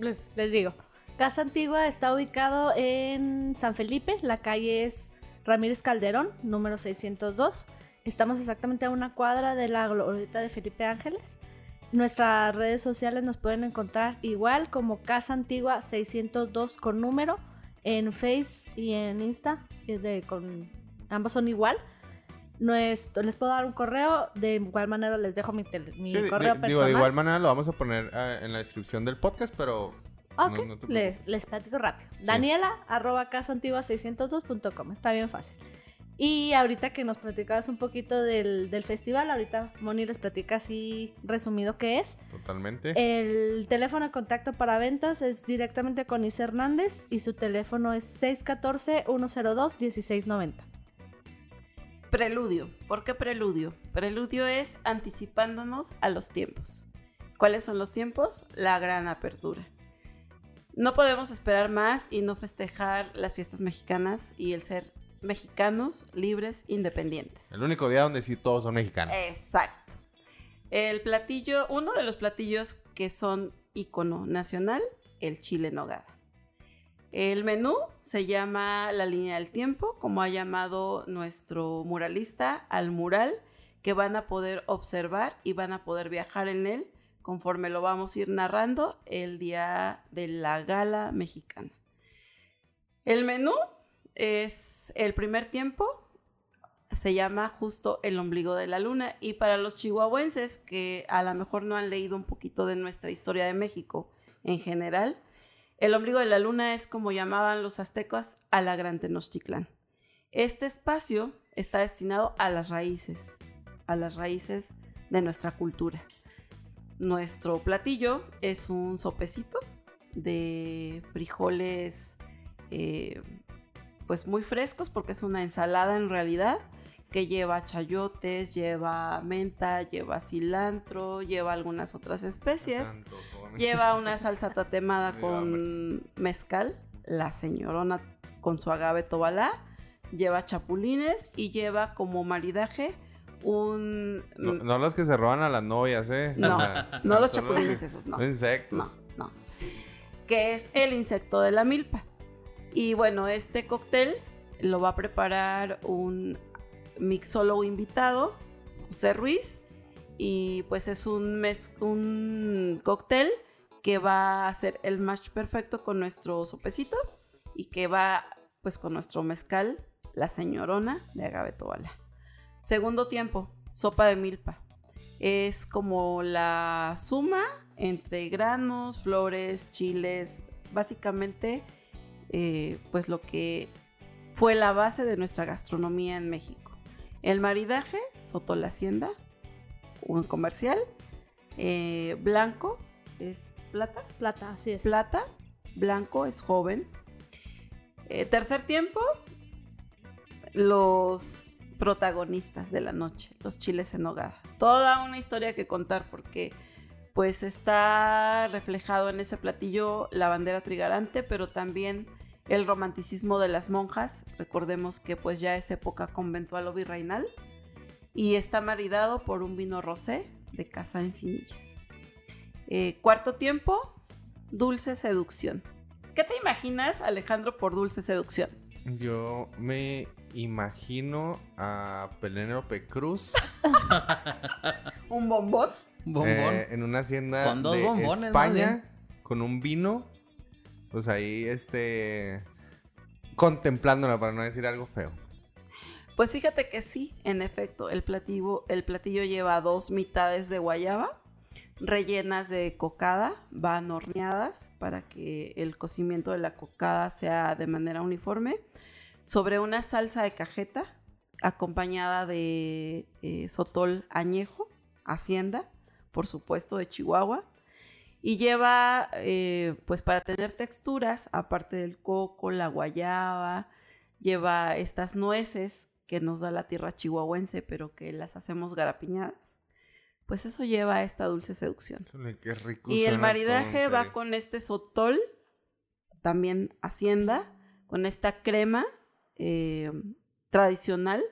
les, les digo. Casa Antigua está ubicado en San Felipe. La calle es Ramírez Calderón, número 602. Estamos exactamente a una cuadra de la glorieta de Felipe Ángeles. Nuestras redes sociales nos pueden encontrar igual como Casa Antigua 602 con número en Face y en Insta. de- con, ambos son igual. Nuestro, les puedo dar un correo. De igual manera les dejo mi, tele- mi Sí, correo personal. digo, de igual manera lo vamos a poner eh, en la descripción del podcast, pero... Ok, no- no les, les platico rápido. Daniela, arroba casaantigua602.com. Está bien fácil. Y ahorita que nos platicabas un poquito del, del festival, ahorita Moni les platica así resumido qué es. Totalmente. El teléfono de contacto para ventas es directamente con Is Hernández y su teléfono es 614-102-1690. Preludio. ¿Por qué preludio? Preludio es anticipándonos a los tiempos. ¿Cuáles son los tiempos? La gran apertura. No podemos esperar más y no festejar las fiestas mexicanas y el ser mexicanos libres, independientes. El único día donde sí todos son mexicanos. Exacto. El platillo, uno de los platillos que son icono nacional, el chile en nogada. El menú se llama La línea del tiempo, como ha llamado nuestro muralista al mural, que van a poder observar y van a poder viajar en él conforme lo vamos a ir narrando, el día de la gala mexicana. El menú es el primer tiempo, se llama justo el ombligo de la luna y para los chihuahuenses que a lo mejor no han leído un poquito de nuestra historia de México en general, el ombligo de la luna es como llamaban los aztecas a la Gran Tenochtitlán. Este espacio está destinado a las raíces, a las raíces de nuestra cultura. Nuestro platillo es un sopecito de frijoles eh, pues muy frescos porque es una ensalada en realidad que lleva chayotes, lleva menta, lleva cilantro, lleva algunas otras especies, lleva una salsa tatemada con mezcal, la señorona con su agave tobalá, lleva chapulines y lleva como maridaje un... No, no los que se roban a las novias, ¿eh? No, no los chapulines esos, no. Insectos. No, no. Que es el insecto de la milpa. Y bueno, este cóctel lo va a preparar un mixólogo invitado, José Ruiz. Y pues es un, mez- un cóctel que va a hacer el match perfecto con nuestro sopecito y que va pues con nuestro mezcal, la señorona de agave toala. Segundo tiempo, sopa de milpa. Es como la suma entre granos, flores, chiles, básicamente eh, pues lo que fue la base de nuestra gastronomía en México. El maridaje, Soto la Hacienda, un comercial, eh, blanco es plata, Plata, así es. plata, blanco es joven. Eh, tercer tiempo, los protagonistas de la noche, los chiles en nogada. Toda una historia que contar porque pues está reflejado en ese platillo la bandera trigarante, pero también el romanticismo de las monjas. Recordemos que pues ya es época conventual o virreinal y está maridado por un vino rosé de Casa Encinillas. Eh, cuarto tiempo, Dulce Seducción. ¿Qué te imaginas, Alejandro, por Dulce Seducción? Yo me imagino a Penélope Cruz ¿Un bombón? Bombón. eh, en una hacienda Con dos de bombones, España con un vino. Pues ahí, este. Contemplándola para no decir algo feo. Pues fíjate que sí, en efecto, el platillo, lleva dos mitades de guayaba rellenas de cocada, van horneadas para que el cocimiento de la cocada sea de manera uniforme, sobre una salsa de cajeta acompañada de eh, sotol añejo, hacienda, por supuesto, de Chihuahua. Y lleva, eh, pues para tener texturas, aparte del coco, la guayaba, lleva estas nueces que nos da la tierra chihuahuense, pero que las hacemos garapiñadas. Pues eso lleva a esta dulce seducción. Híjole, Qué rico Y el maridaje todo, va con este sotol, también hacienda, con esta crema eh, tradicional,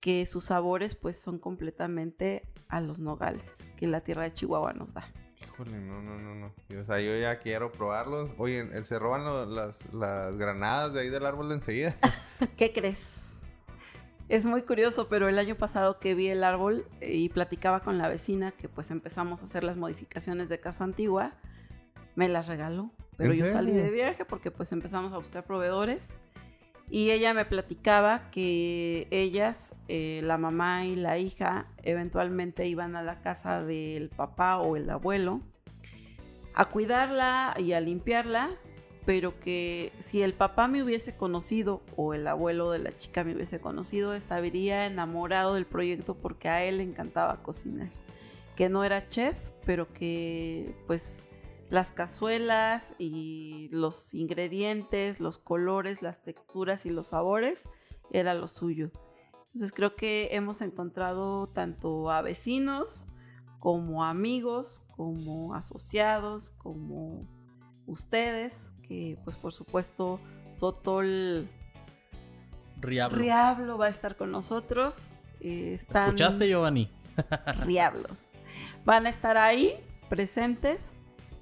que sus sabores pues son completamente a los nogales que la tierra de Chihuahua nos da. Híjole, no, no, no, no. O sea, yo ya quiero probarlos. Oye, ¿eh, ¿se roban lo- las, las granadas de ahí del árbol de enseguida? ¿Qué crees? Es muy curioso, pero el año pasado que vi el árbol eh, y platicaba con la vecina que pues empezamos a hacer las modificaciones de casa antigua, me las regaló. Pero ¿En yo salí de viaje porque pues empezamos a buscar proveedores y ella me platicaba que ellas, eh, la mamá y la hija, eventualmente iban a la casa del papá o el abuelo a cuidarla y a limpiarla, pero que si el papá me hubiese conocido o el abuelo de la chica me hubiese conocido, estaría enamorado del proyecto porque a él le encantaba cocinar. Que no era chef, pero que pues las cazuelas y los ingredientes, los colores, las texturas y los sabores era lo suyo. Entonces creo que hemos encontrado tanto a vecinos como amigos, como asociados, como ustedes, que pues por supuesto Sotol Riablo. Riablo va a estar con nosotros. Eh, están- ¿Escuchaste, Giovanni? Riablo. Van a estar ahí, presentes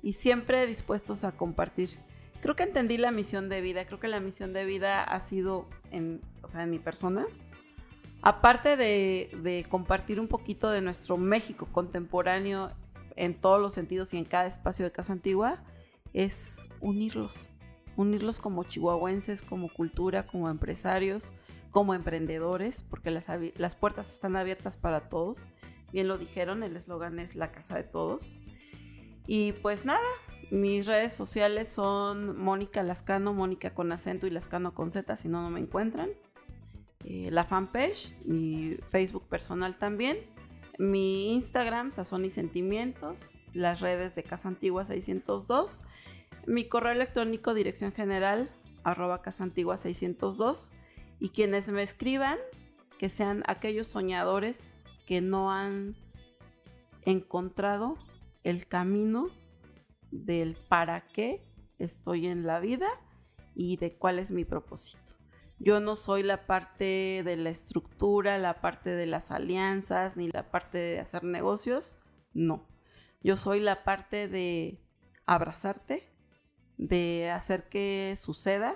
y siempre dispuestos a compartir. Creo que entendí la misión de vida. Creo que la misión de vida ha sido, en, o sea, en mi persona, aparte de, compartir un poquito de nuestro México contemporáneo en todos los sentidos y en cada espacio de Casa Antigua es unirlos. Unirlos como chihuahuenses, como cultura, como empresarios, como emprendedores, porque las, las puertas están abiertas para todos. Bien lo dijeron, el eslogan es la casa de todos. Y pues nada, mis redes sociales son Mónica Lascano, Mónica con acento y Lascano con Z, si no, no me encuentran. Eh, la fanpage, mi Facebook personal también, mi Instagram, Sazón y Sentimientos, las redes de Casa Antigua 602, mi correo electrónico, dirección general, arroba Casa Antigua 602, y quienes me escriban, que sean aquellos soñadores que no han encontrado el camino del para qué estoy en la vida y de cuál es mi propósito. Yo no soy la parte de la estructura, la parte de las alianzas, ni la parte de hacer negocios. No. Yo soy la parte de abrazarte, de hacer que suceda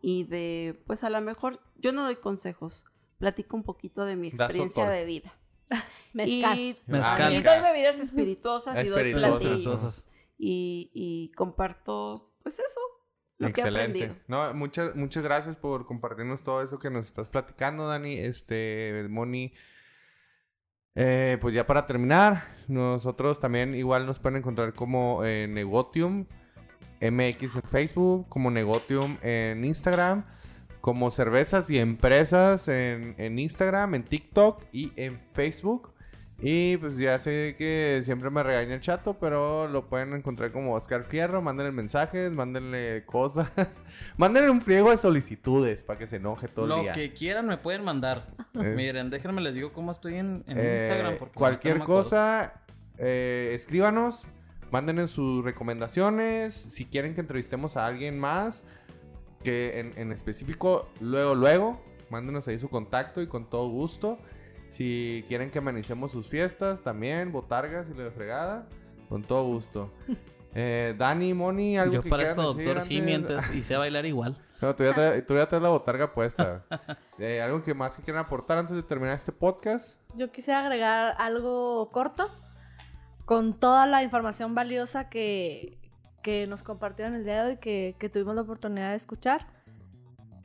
y de, pues a lo mejor, yo no doy consejos, platico un poquito de mi experiencia de vida. Mezcal. Y Mezcal. también doy bebidas espirituosas y doy Espirituosas. platillos. Y, y comparto, pues eso, lo Excelente. No, muchas, muchas gracias por compartirnos todo eso que nos estás platicando, Dani. Este, Moni. Eh, pues ya para terminar, nosotros también igual nos pueden encontrar como eh, Negotium MX en Facebook, como Negotium en Instagram, como Cervezas y Empresas en, en Instagram, en TikTok y en Facebook. Y pues ya sé que siempre me regaña el chato, pero lo pueden encontrar como Oscar Fierro. Mándenle mensajes, mándenle cosas. mándenle un friego de solicitudes para que se enoje todo el Lo día. que quieran me pueden mandar. Es- Miren, déjenme les digo cómo estoy en, en Eh, Instagram. Porque cualquier cosa, eh, escríbanos, mándenos sus recomendaciones. Si quieren que entrevistemos a alguien más, que en, en específico, luego, luego, mándenos ahí su contacto y con todo gusto. Si quieren que amenicemos sus fiestas, también, botargas y la de fregada, con todo gusto. Eh, Dani, Moni, algo Yo que parezco doctor sí mientras y sé bailar igual. No, tú ya, traes, tú ya traes la botarga puesta. Eh, ¿Algo que más que quieran aportar antes de terminar este podcast? Yo quisiera agregar algo corto con toda la información valiosa que, que nos compartieron el día de hoy, que, que tuvimos la oportunidad de escuchar.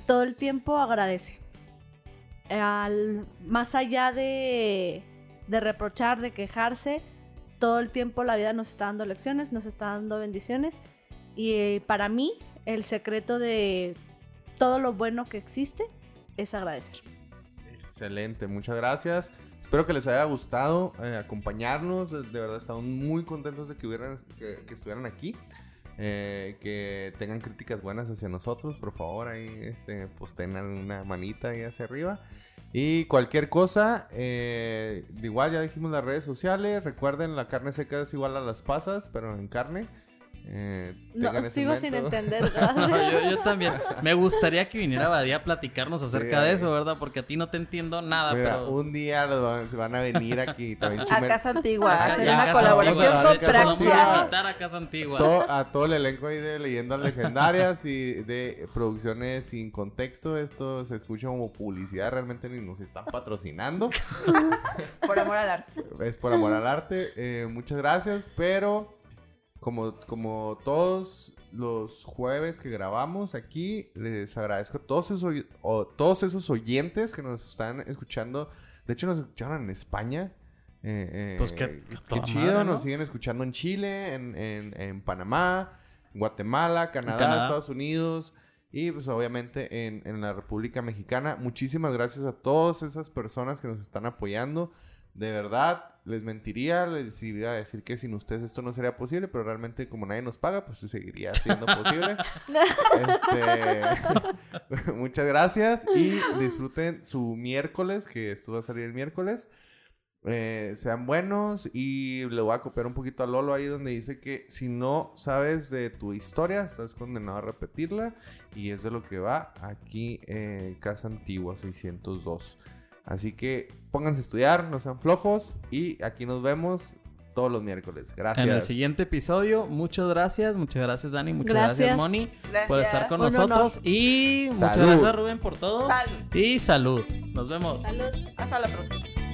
Todo el tiempo agradece. Al- más allá de, de reprochar, de quejarse, todo el tiempo la vida nos está dando lecciones, nos está dando bendiciones. Y eh, para mí, el secreto de todo lo bueno que existe es agradecer. Excelente, muchas gracias. Espero que les haya gustado eh, acompañarnos. De, verdad, estamos muy contentos de que, hubieran, que, que estuvieran aquí. Eh, que tengan críticas buenas hacia nosotros, por favor, ahí este, pues tengan una manita ahí hacia arriba. Y cualquier cosa, eh, igual ya dijimos las redes sociales. Recuerden, la carne seca es igual a las pasas, pero en carne. Eh, No, sigo sin entender. yo, yo también. Me gustaría que viniera Badía a platicarnos acerca Sí, de eso, ¿verdad? Porque a ti no te entiendo nada, Mira, pero... un día los van, van a venir aquí también A Casa Antigua, a hacer ya, una Casa colaboración Antigua, con Casa Vamos a Praxia. invitar a Casa Antigua. To- a todo el elenco ahí de leyendas legendarias y de producciones sin contexto. Esto se escucha como publicidad, realmente ni nos están patrocinando. Por amor al arte. es por amor al arte. Eh, muchas gracias, pero como, como todos los jueves que grabamos aquí, les agradezco a todos esos, o- todos esos oyentes que nos están escuchando. De hecho, nos escucharon en España. Eh, eh, Pues qué- qué chido, madre, ¿no? nos siguen escuchando en Chile, en, en- en Panamá, Guatemala, Canadá, Canadá. Estados Unidos y pues obviamente en, en la República Mexicana. Muchísimas gracias a todas esas personas que nos están apoyando. De verdad, les mentiría, les iba a decir que sin ustedes esto no sería posible, pero realmente como nadie nos paga, pues seguiría siendo posible. Este, muchas gracias y disfruten su miércoles, que esto va a salir el miércoles. Eh, sean buenos y le voy a copiar un poquito a Lolo ahí donde dice que si no sabes de tu historia, estás condenado a repetirla y es de lo que va aquí en Casa Antigua 602. Así que pónganse a estudiar, no sean flojos y aquí nos vemos todos los miércoles. Gracias. En el siguiente episodio, muchas gracias, muchas gracias Dani, muchas gracias, Gracias. Moni Gracias. por estar con Un honor. nosotros y muchas gracias Rubén por todo Salud. y salud. Nos vemos. Salud. Hasta la próxima.